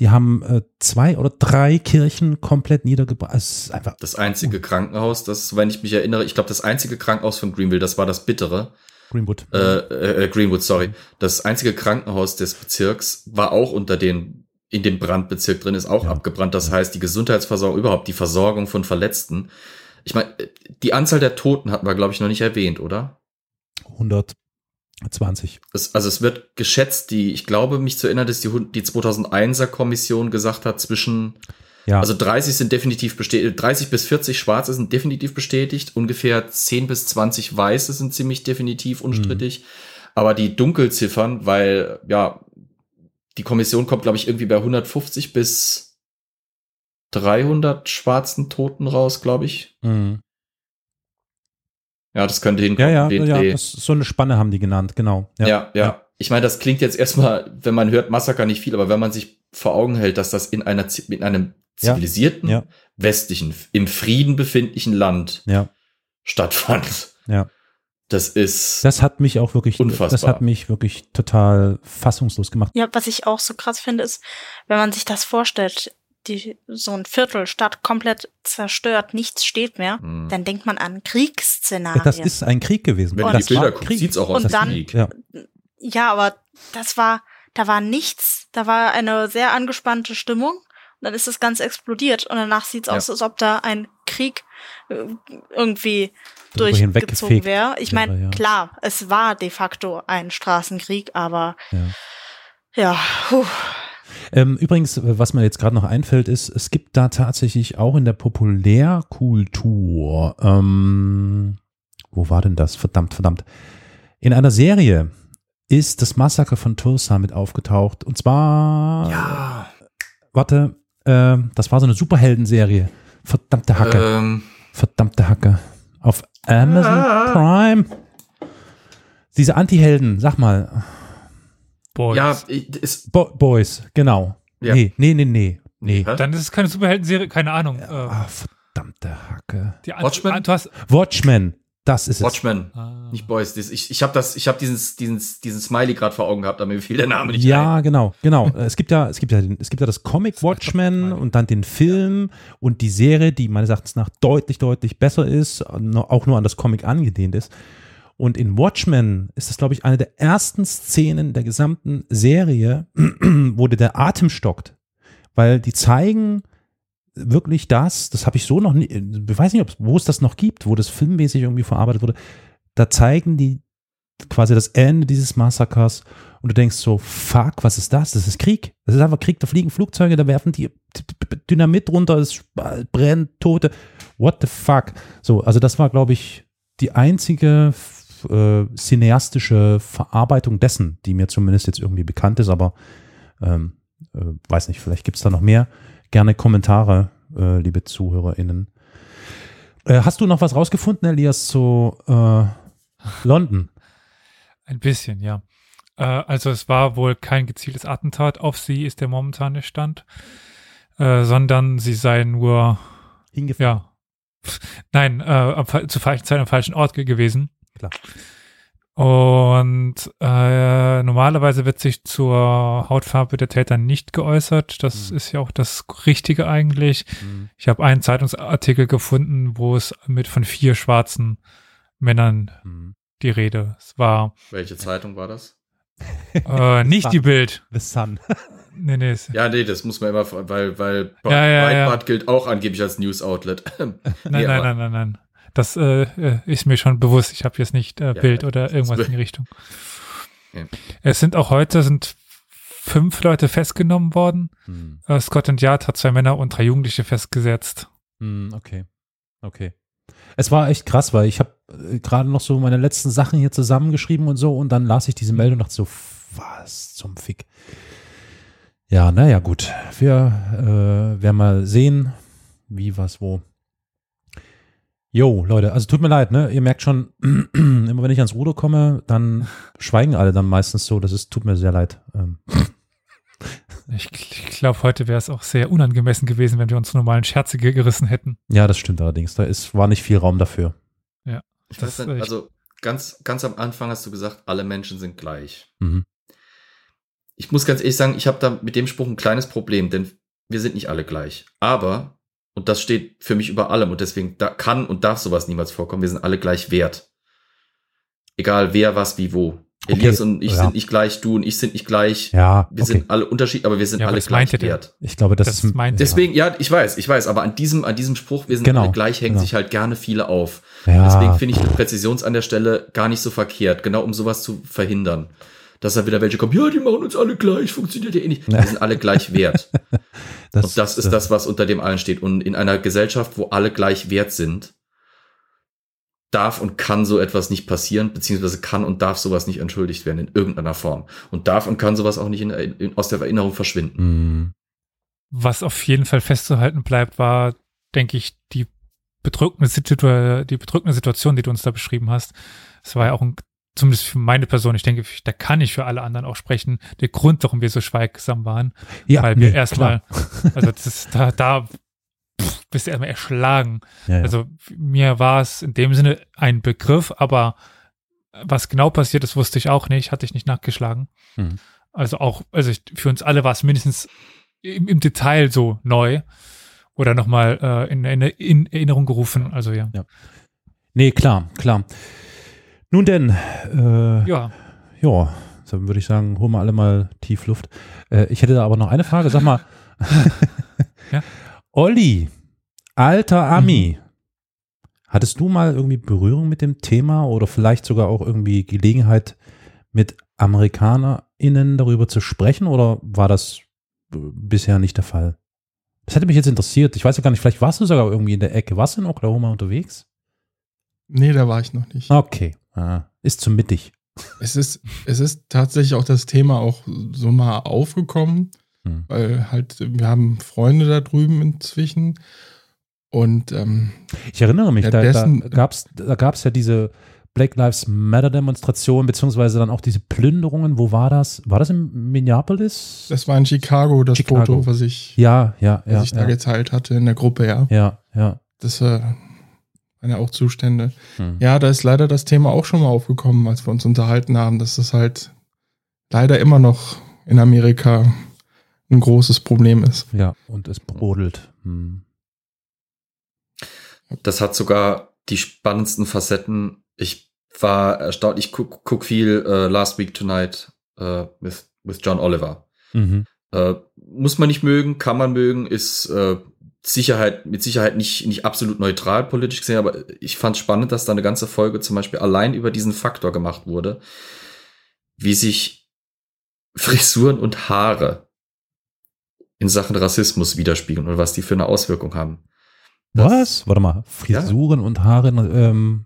Die haben äh, zwei oder drei Kirchen komplett niedergebrannt. Einfach Das einzige Krankenhaus, das, wenn ich mich erinnere, ich glaube, das einzige Krankenhaus von Greenville, das war das Bittere. Greenwood. Äh, äh, Greenwood, sorry. Das einzige Krankenhaus des Bezirks war auch unter den, in dem Brandbezirk drin, ist auch abgebrannt. Das heißt, die Gesundheitsversorgung, überhaupt die Versorgung von Verletzten. Ich meine, die Anzahl der Toten hatten wir, glaube ich, noch nicht erwähnt, oder? 120. Es, also es wird geschätzt, die, ich glaube, mich zu erinnern, dass die, die 2001er Kommission gesagt hat, zwischen, Ja. also 30 sind definitiv bestätigt, 30 bis 40 Schwarze sind definitiv bestätigt, ungefähr 10 bis 20 Weiße sind ziemlich definitiv unstrittig, aber die Dunkelziffern, weil, ja, die Kommission kommt, glaube ich, irgendwie bei 150 bis 300 schwarzen Toten raus, glaube ich. Mhm. Ja, das könnte hinkommen. Ja, ja, ja, das, so eine Spanne haben die genannt, genau. Ja, ja. Ich meine, das klingt jetzt erstmal, wenn man hört Massaker nicht viel, aber wenn man sich vor Augen hält, dass das in einer in einem Ja, zivilisierten, ja. westlichen, im Frieden befindlichen Land Ja. stattfand. Ja. Das ist Das hat mich auch wirklich, Unfassbar. das hat mich wirklich total fassungslos gemacht. Ja, was ich auch so krass finde, ist, wenn man sich das vorstellt, die, so ein Viertel, Stadt komplett zerstört, nichts steht mehr, Hm. dann denkt man an Kriegsszenarien. Das ist ein Krieg gewesen. Wenn das die Bilder war guckst, Krieg. sieht's auch aus Und als dann- Krieg. Ja. ja, aber das war, da war nichts, da war eine sehr angespannte Stimmung. Und dann ist das Ganze explodiert und danach sieht's Ja. aus, als ob da ein Krieg äh, irgendwie Darüber durchgezogen wäre. Ich meine, ja. klar, es war de facto ein Straßenkrieg, aber Ja. ja, puh. Ähm, übrigens, was mir jetzt gerade noch einfällt, ist, es gibt da tatsächlich auch in der Populärkultur, ähm, wo war denn das? Verdammt, verdammt. In einer Serie ist das Massaker von Tulsa mit aufgetaucht. Und zwar, Ja. warte, äh, das war so eine Superheldenserie. Verdammte Hacke. Ähm, Verdammte Hacke. Auf Amazon Ah. Prime. Diese Anti-Helden, sag mal. Boys. ja, ist, Bo Boys, genau. Ja. Nee, nee, nee, nee. nee. Dann ist es keine Superhelden-Serie, keine Ahnung. Äh, Ah, verdammte Hacke. die Watchmen? Du hast, Watchmen, das ist es. Watchmen, Ah. nicht Boys. Ich, ich habe das, ich habe diesen, diesen, diesen Smiley gerade vor Augen gehabt, aber mir fiel der Name nicht Ja, ein. genau, genau. Es gibt ja, es gibt ja, den, es gibt ja das Comic Watchmen und dann den Film und die Serie, die meines Erachtens nach deutlich, deutlich besser ist, auch nur an das Comic angelehnt ist. Und in Watchmen ist das, glaube ich, eine der ersten Szenen der gesamten Serie, wo der Atem stockt. Weil die zeigen wirklich das, das habe ich so noch nie, ich weiß nicht, wo es das noch gibt, wo das filmmäßig irgendwie verarbeitet wurde. Da zeigen die quasi das Ende dieses Massakers und du denkst so, fuck, was ist das? Das ist Krieg. Das ist einfach Krieg, da fliegen Flugzeuge, da werfen die Dynamit runter, es brennt, Tote. What the fuck? So, also das war, glaube ich, die einzige äh, cineastische Verarbeitung dessen, die mir zumindest jetzt irgendwie bekannt ist, aber ähm, äh, weiß nicht, vielleicht gibt es da noch mehr. Gerne Kommentare, äh, liebe ZuhörerInnen. Äh, hast du noch was rausgefunden, Elias, zu äh, London? Ein bisschen, ja. Äh, also es war wohl kein gezieltes Attentat auf sie, ist der momentane Stand, äh, sondern sie sei nur Hingefahren. ja. Nein, äh, am, zur falschen Zeit am falschen Ort ge- gewesen. Klar. Und äh, normalerweise wird sich zur Hautfarbe der Täter nicht geäußert. Das ist ja auch das Richtige eigentlich. Mhm. Ich habe einen Zeitungsartikel gefunden, wo es mit von vier schwarzen Männern Mhm. die Rede. Es war Welche Zeitung war das? äh, nicht die Bild. The Sun. Nee, nee. Ja, nee, das muss man immer, weil, weil Ja, ja, ja. Breitbart gilt auch angeblich als News-Outlet. Nein, Nee, nein, aber- nein, nein, nein. Das äh, äh, ist mir schon bewusst. Ich habe jetzt nicht äh, Bild oder irgendwas in die Richtung. Ja. Es sind auch heute sind fünf Leute festgenommen worden. Hm. Äh, Scotland Yard hat zwei Männer und drei Jugendliche festgesetzt. Hm, okay. Okay. Es war echt krass, weil ich habe äh, gerade noch so meine letzten Sachen hier zusammengeschrieben und so und dann las ich diese Meldung und dachte so, was zum Fick. Ja, naja, gut. Wir äh, werden mal sehen, wie, was, wo. Jo, Leute, also tut mir leid, ne? Ihr merkt schon, immer wenn ich ans Ruder komme, dann schweigen alle dann meistens so. Das ist, tut mir sehr leid. Ähm, Ich, ich glaube, heute wäre es auch sehr unangemessen gewesen, wenn wir uns normalen Scherze ge- gerissen hätten. ja, das stimmt allerdings. Da ist, war nicht viel Raum dafür. Ja. Ich Das, weiß äh, nicht, also ganz, ganz am Anfang hast du gesagt, alle Menschen sind gleich. Mhm. Ich muss ganz ehrlich sagen, ich habe da mit dem Spruch ein kleines Problem, denn wir sind nicht alle gleich. Aber, und das steht für mich über allem und deswegen da kann und darf sowas niemals vorkommen, wir sind alle gleich wert. Egal wer, was, wie, wo. Okay, Elias und ich ja. sind nicht gleich, du und ich sind nicht gleich. Ja, Wir okay. sind alle unterschiedlich, aber wir sind Ja, aber alle gleich wert. Ich glaube, das, Das ist meint- Deswegen, ja, ich weiß, ich weiß, aber an diesem, an diesem Spruch, wir sind Genau, alle gleich, hängen genau. sich halt gerne viele auf. Ja. Deswegen finde ich die Präzision an der Stelle gar nicht so verkehrt, genau um sowas zu verhindern. Dass da wieder welche kommen, ja, die machen uns alle gleich, funktioniert ja eh nicht. Wir sind alle gleich wert. das, Und das ist das, was unter dem allen steht. Und in einer Gesellschaft, wo alle gleich wert sind, darf und kann so etwas nicht passieren, beziehungsweise kann und darf sowas nicht entschuldigt werden in irgendeiner Form. Und darf und kann sowas auch nicht in, in, aus der Erinnerung verschwinden. Mhm. Was auf jeden Fall festzuhalten bleibt, war, denke ich, die bedrückende, Situ die bedrückende Situation, die du uns da beschrieben hast. Es war ja auch ein, zumindest für meine Person, ich denke, da kann ich für alle anderen auch sprechen, der Grund, warum wir so schweigsam waren. Ja, weil wir nee, erstmal, also das ist, da, da pff, bist du erstmal erschlagen. Ja, ja. Also mir war es in dem Sinne ein Begriff, aber was genau passiert ist, wusste ich auch nicht, hatte ich nicht nachgeschlagen. Mhm. Also auch, also ich, für uns alle war es mindestens im, im Detail so neu oder nochmal äh, in, in, in Erinnerung gerufen. Also ja. Ja. Nee, klar, klar. Nun denn, äh, Ja. ja, dann würde ich sagen, holen wir alle mal tief Luft. Äh, ich hätte da aber noch eine Frage. Sag mal, Ja? Olli, alter Ami, hattest du mal irgendwie Berührung mit dem Thema oder vielleicht sogar auch irgendwie Gelegenheit, mit AmerikanerInnen darüber zu sprechen oder war das äh, bisher nicht der Fall? Das hätte mich jetzt interessiert. Ich weiß ja gar nicht, vielleicht warst du sogar irgendwie in der Ecke. Warst du in Oklahoma unterwegs? Nee, da war ich noch nicht. Okay, ah, ist zu mittig. Es ist, es ist tatsächlich auch das Thema auch so mal aufgekommen, Hm. weil halt, wir haben Freunde da drüben inzwischen und ähm, Ich erinnere mich, da, da gab es da gab's ja diese Black Lives Matter Demonstration, beziehungsweise dann auch diese Plünderungen. Wo war das? War das in Minneapolis? das war in Chicago das Chicago. Foto, was ich, Ja, ja, was ja. ich da ja. geteilt hatte in der Gruppe, ja. ja, ja. Das äh, waren ja auch Zustände. Hm. Ja, da ist leider das Thema auch schon mal aufgekommen, als wir uns unterhalten haben, dass das halt leider immer noch in Amerika ein großes Problem ist. Ja, und es brodelt. Hm. Das hat sogar die spannendsten Facetten. Ich war erstaunt, ich guck, guck viel äh, Last Week Tonight äh, with, with John Oliver. Mhm. Äh, muss man nicht mögen, kann man mögen, ist Sicherheit, mit Sicherheit nicht, nicht absolut neutral politisch gesehen, aber ich fand spannend, dass da eine ganze Folge zum Beispiel allein über diesen Faktor gemacht wurde, wie sich Frisuren und Haare in Sachen Rassismus widerspiegeln und was die für eine Auswirkung haben. Was? Warte mal, Frisuren und Haare, ähm,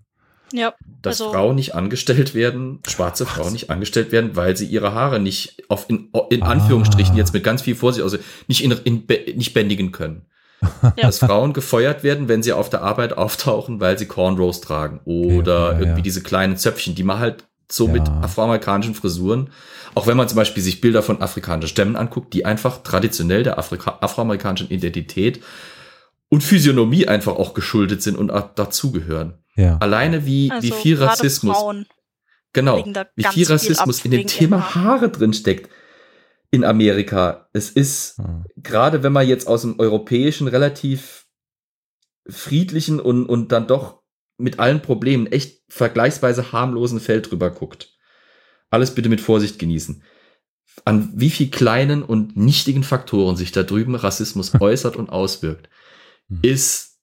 Ja, dass also Frauen nicht angestellt werden, schwarze Frauen nicht angestellt werden, weil sie ihre Haare nicht auf in, in Anführungsstrichen Ah. jetzt mit ganz viel Vorsicht, also nicht in, in nicht bändigen können. Ja. Dass Frauen gefeuert werden, wenn sie auf der Arbeit auftauchen, weil sie Cornrows tragen oder ja, ja. irgendwie diese kleinen Zöpfchen, die man halt so Ja. mit afroamerikanischen Frisuren. Auch wenn man zum Beispiel sich Bilder von afrikanischen Stämmen anguckt, die einfach traditionell der Afrika afroamerikanischen Identität und Physiognomie einfach auch geschuldet sind und dazugehören. Ja. Alleine wie, Also wie viel Rassismus, Frauen genau, wie viel viel Rassismus ab in dem Thema Haare drin steckt in Amerika. Es ist, gerade wenn man jetzt aus dem europäischen relativ friedlichen und, und dann doch mit allen Problemen echt vergleichsweise harmlosen Feld drüber guckt. Alles bitte mit Vorsicht genießen. An wie viel kleinen und nichtigen Faktoren sich da drüben Rassismus äußert und auswirkt, ist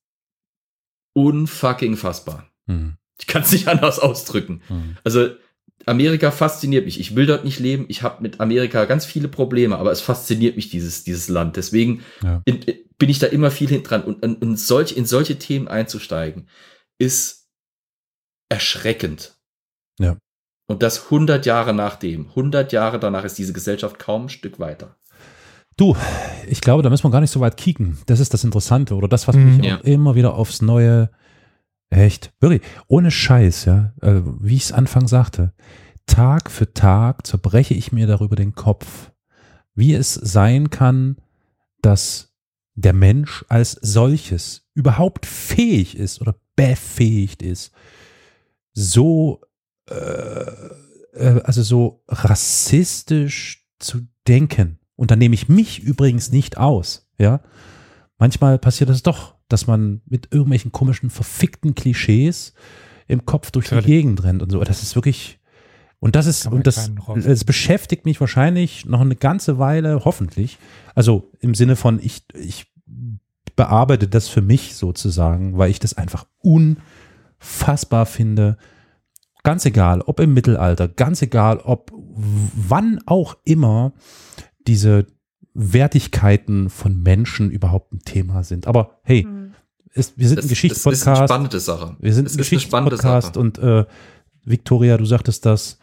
unfucking fassbar. Hm. Ich kann es nicht anders ausdrücken. Hm. Also Amerika fasziniert mich. Ich will dort nicht leben. Ich habe mit Amerika ganz viele Probleme, aber es fasziniert mich dieses dieses Land. Deswegen Ja. in, in, bin ich da immer viel hinten dran und, und, und solch, in solche Themen einzusteigen ist erschreckend. Ja. Und das 100 Jahre nachdem, 100 Jahre danach ist diese Gesellschaft kaum ein Stück weiter. Du, ich glaube, da müssen wir gar nicht so weit kicken. Das ist das Interessante oder das, was Mhm. mich Ja. auch immer wieder aufs Neue, echt, wirklich, ohne Scheiß, ja, äh, wie ich es Anfang sagte, Tag für Tag zerbreche ich mir darüber den Kopf, wie es sein kann, dass der Mensch als solches überhaupt fähig ist oder befähigt ist, so, äh, äh, also so rassistisch zu denken. Und da nehme ich mich übrigens nicht aus, ja. Manchmal passiert es doch, dass man mit irgendwelchen komischen, verfickten Klischees im Kopf durch Natürlich. die Gegend rennt und so. Das ist wirklich, und das ist, und das, es beschäftigt mich wahrscheinlich noch eine ganze Weile, hoffentlich. Also im Sinne von, ich, ich bearbeite das für mich sozusagen, weil ich das einfach unfassbar finde. Ganz egal, ob im Mittelalter, ganz egal, ob wann auch immer diese Wertigkeiten von Menschen überhaupt ein Thema sind. Aber hey, Hm. ist, wir sind Es- ein es ist eine Geschichtspodcast. spannende Sache. Wir sind Es ein Geschichtspodcast und äh, Victoria, du sagtest das.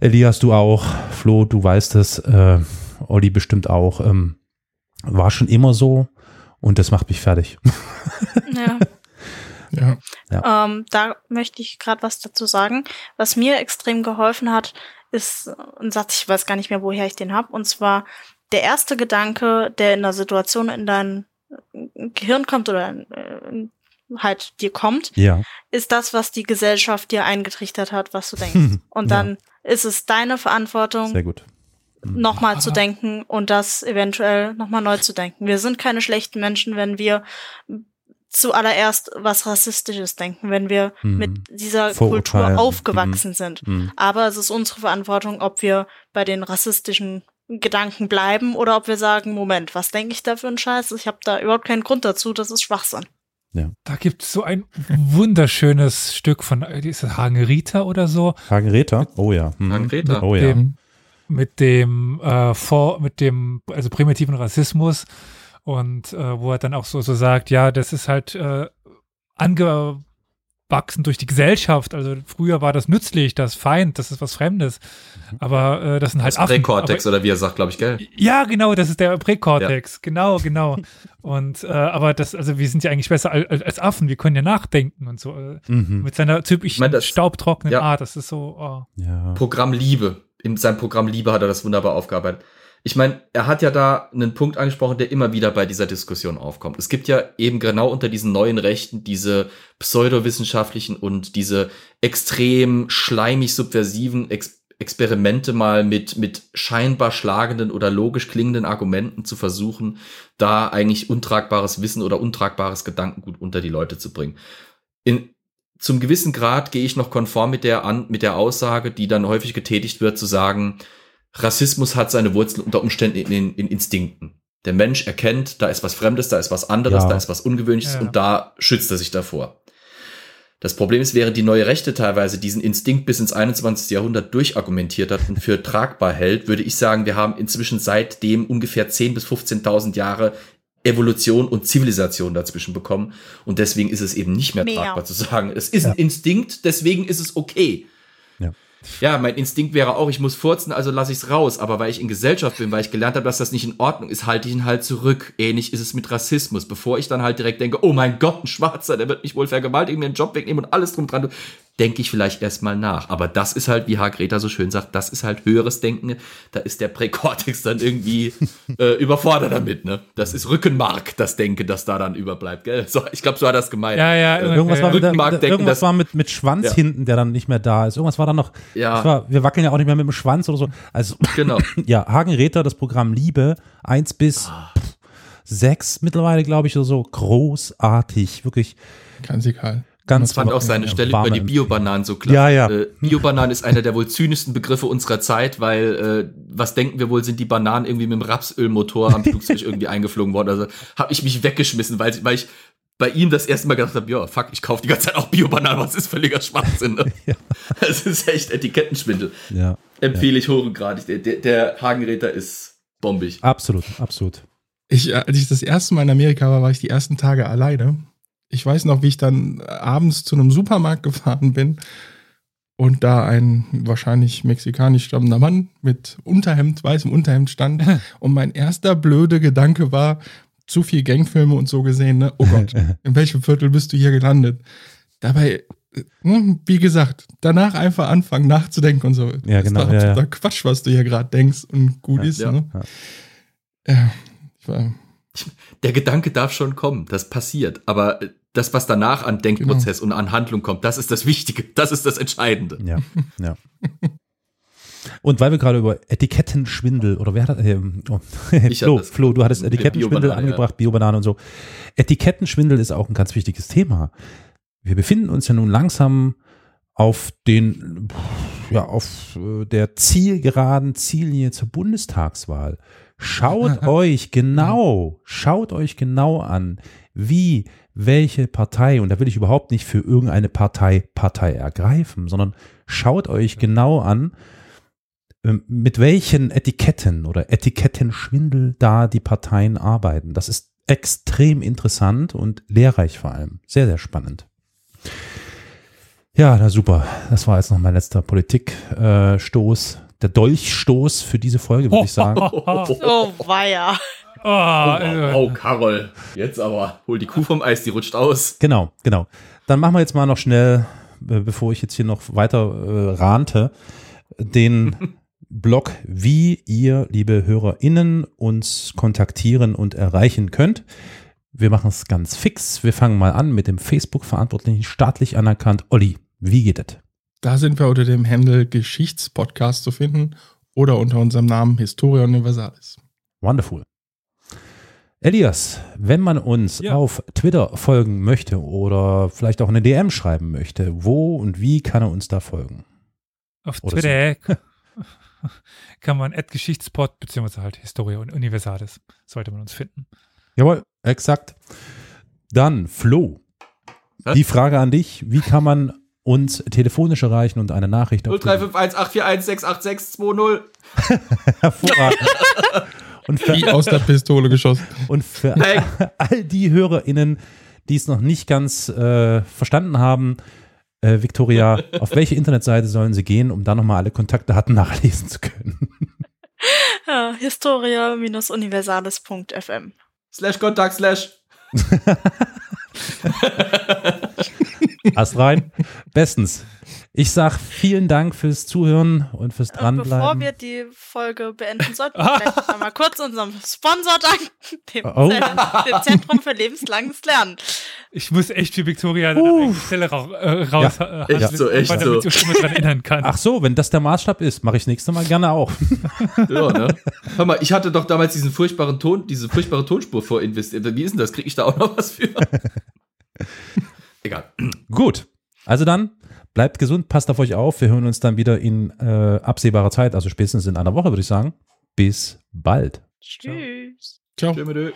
Elias, du auch. Flo, du weißt es. Äh, Olli bestimmt auch. Ähm, war schon immer so und das macht mich fertig. Ja. Ja. Ähm, da möchte ich gerade was dazu sagen. Was mir extrem geholfen hat, ist ein Satz, ich weiß gar nicht mehr, woher ich den habe, und zwar der erste Gedanke, der in der Situation in dein Gehirn kommt oder äh, halt dir kommt, Ja. ist das, was die Gesellschaft dir eingetrichtert hat, was du denkst. Und Ja. dann ist es deine Verantwortung, Sehr gut. nochmal zu denken und das eventuell nochmal neu zu denken. Wir sind keine schlechten Menschen, wenn wir zuallererst was Rassistisches denken, wenn wir Mhm. mit dieser Vorurteilen. Kultur aufgewachsen sind. Mhm. Aber es ist unsere Verantwortung, ob wir bei den rassistischen Gedanken bleiben oder ob wir sagen, Moment, was denke ich da für einen Scheiß? Ich habe da überhaupt keinen Grund dazu, das ist Schwachsinn. Da gibt es so ein wunderschönes Stück von, ist das Hagenrita oder so? Hagenräter? Oh ja. Mhm. Hagenräter. Oh ja. Dem, mit dem äh, vor, mit dem, also primitiven Rassismus und äh, wo er dann auch so, so sagt, ja, das ist halt äh, angewachsen durch die Gesellschaft. Also früher war das nützlich, das Feind, das ist was Fremdes. Aber äh, das sind halt Das Affen. Präkortex oder wie er sagt, glaube ich, gell? Ja, genau, das ist der Präkortex. Genau, genau. Und äh, aber das, also wir sind ja eigentlich besser als, als Affen, wir können ja nachdenken und so. Äh, Mhm. Mit seiner typischen Ich mein, das- staubtrockenen ja. Art. Das ist so, oh. Ja. Programm Liebe. In seinem Programm Liebe hat er das wunderbar aufgearbeitet. Ich meine, er hat ja da einen Punkt angesprochen, der immer wieder bei dieser Diskussion aufkommt. Es gibt ja eben genau unter diesen neuen Rechten diese pseudowissenschaftlichen und diese extrem schleimig subversiven Ex Experimente mal mit, mit scheinbar schlagenden oder logisch klingenden Argumenten zu versuchen, da eigentlich untragbares Wissen oder untragbares Gedankengut unter die Leute zu bringen. In, zum gewissen Grad gehe ich noch konform mit der, an, mit der Aussage, die dann häufig getätigt wird, zu sagen, Rassismus hat seine Wurzeln unter Umständen in, in, in Instinkten. Der Mensch erkennt, da ist was Fremdes, da ist was anderes, Ja. da ist was Ungewöhnliches Ja. und da schützt er sich davor. Das Problem ist, während die neue Rechte teilweise diesen Instinkt bis ins 21. Jahrhundert durchargumentiert hat und für tragbar hält, würde ich sagen, wir haben inzwischen seitdem ungefähr 10.000 bis 15.000 Jahre Evolution und Zivilisation dazwischen bekommen. Und deswegen ist es eben nicht mehr, Mehr. tragbar zu sagen, es ist ein Instinkt, deswegen ist es okay. Ja. Mein Instinkt wäre auch, ich muss furzen, also lasse ich es raus. Aber weil ich in Gesellschaft bin, weil ich gelernt habe, dass das nicht in Ordnung ist, halte ich ihn halt zurück. Ähnlich ist es mit Rassismus. Bevor ich dann halt direkt denke, oh mein Gott, ein Schwarzer, der wird mich wohl vergewaltigen, mir den Job wegnehmen und alles drum dran. Denke ich vielleicht erstmal nach. Aber das ist halt, wie H. Greta so schön sagt, das ist halt höheres Denken. Da ist der Präkortex dann irgendwie äh, überfordert damit. Ne? Das ist Rückenmark, das Denken, das da dann überbleibt. Gell? So, ich glaube, so hat er das gemeint. Ja, ja, Äh, Irgendwas, war, mit, Rückenmark denken, irgendwas das, war mit, mit Schwanz Ja. hinten, der dann nicht mehr da ist. Irgendwas war da noch. Ja. das War, wir wackeln ja auch nicht mehr mit dem Schwanz oder so. Also, Genau. ja, Hagen Räther, das Programm Liebe, 1 bis Ah. 6 mittlerweile, glaube ich, oder so. Großartig. Wirklich Ganz egal. Ganz Ich fand auch seine Stelle über die. Biobananen so klar. Ja, ja. Äh, Biobananen ist einer der wohl zynischsten Begriffe unserer Zeit, weil äh, was denken wir wohl, sind die Bananen irgendwie mit dem Rapsölmotor am Flugzeug irgendwie eingeflogen worden. Also habe ich mich weggeschmissen, weil, weil ich bei ihm das erste Mal gedacht habe, ja, fuck, ich kaufe die ganze Zeit auch Biobananen, was ist völliger Schwachsinn. Ne? Das ist echt Etikettenschwindel. Ja. Empfehle ich hochgradig. Der, der, der Hagenräter ist bombig. Absolut, absolut. Ich, äh, als ich das erste Mal in Amerika war, war ich die ersten Tage alleine. Ich weiß noch, wie ich dann abends zu einem Supermarkt gefahren bin und da ein wahrscheinlich mexikanisch stammender Mann mit Unterhemd, weißem Unterhemd stand. und mein erster blöde Gedanke war, zu viel Gangfilme und so gesehen, ne? Oh Gott, in welchem Viertel bist du hier gelandet? Dabei, ne, wie gesagt, danach einfach anfangen nachzudenken und so. Ja, Das genau, Ist doch ja, ja. absoluter Quatsch, was du hier gerade denkst und gut ist. ja. Ne? Ja. Ja, ich war, Der Gedanke darf schon kommen, das passiert. Aber das, was danach an Denkprozess und an Handlung kommt, das ist das Wichtige, das ist das Entscheidende. Ja, ja. Und weil wir gerade über Etikettenschwindel oder wer hat? Ähm, oh, Flo, Flo, du hattest Etikettenschwindel Biobanane, angebracht, Biobanane und so. Etikettenschwindel ist auch ein ganz wichtiges Thema. Wir befinden uns ja nun langsam auf den, ja, auf äh, der zielgeraden Ziellinie zur Bundestagswahl. Schaut euch genau, schaut euch genau an, wie welche Partei, und da will ich überhaupt nicht für irgendeine Partei Partei ergreifen, sondern schaut euch genau an, ähm, mit welchen Etiketten oder Etikettenschwindel da die Parteien arbeiten. Das ist extrem interessant und lehrreich vor allem. Sehr, sehr spannend. Ja, na super. Das war jetzt noch mein letzter Politikstoß. Der Dolchstoß für diese Folge, würde ich sagen. Oh, weia. Oh, Oh, oh, Carol, jetzt aber, hol die Kuh vom Eis, die rutscht aus. Genau, genau. Dann machen wir jetzt mal noch schnell, äh, bevor ich jetzt hier noch weiter äh, rante, den Blog, wie ihr, liebe HörerInnen, uns kontaktieren und erreichen könnt. Wir machen es ganz fix. Wir fangen mal an mit dem Facebook-Verantwortlichen, staatlich anerkannt. Olli, wie geht es? Da sind wir unter dem Handle Geschichtspodcast zu finden oder unter unserem Namen Historia Universalis. Wonderful. Elias, wenn man uns Ja. auf Twitter folgen möchte oder vielleicht auch eine DM schreiben möchte, wo und wie kann er uns da folgen? Auf Oder Twitter kann man at Geschichtspot beziehungsweise halt Historia und Universalis sollte man uns finden. Jawohl, exakt. Dann, Flo, Was? die Frage an dich, wie kann man uns telefonisch erreichen und eine Nachricht auf 0351841688620. hervorragend. und für, Wie aus der Pistole geschossen. und für Nein. all die HörerInnen, die es noch nicht ganz äh, verstanden haben, äh, Victoria, auf welche Internetseite sollen sie gehen, um da nochmal alle Kontaktdaten nachlesen zu können? Ja, Historia-universales.fm. Slash Kontakt, slash. Ast rein. Bestens. Ich sag vielen Dank fürs Zuhören und fürs Äh, Bevor Dranbleiben. wir die Folge beenden, sollten wir vielleicht noch einmal kurz unserem Sponsor danken, dem, Oh. dem Zentrum für lebenslanges Lernen. Ich muss echt für Victoria an der Stelle ra äh, raus, Ja, äh, echt so, echt so. damit ich immer dran erinnern kann. Ach so, wenn das der Maßstab ist, mache ich das nächste Mal gerne auch. Ja, ne? Hör mal, ich hatte doch damals diesen furchtbaren Ton, diese furchtbare Tonspur vorinvestiert. Wie ist denn das? Kriege ich da auch noch was für? Egal. Gut. Also dann, bleibt gesund, passt auf euch auf. Wir hören uns dann wieder in äh, absehbarer Zeit, also spätestens in einer Woche, würde ich sagen. Bis bald. Tschüss. Ciao. Tschüss.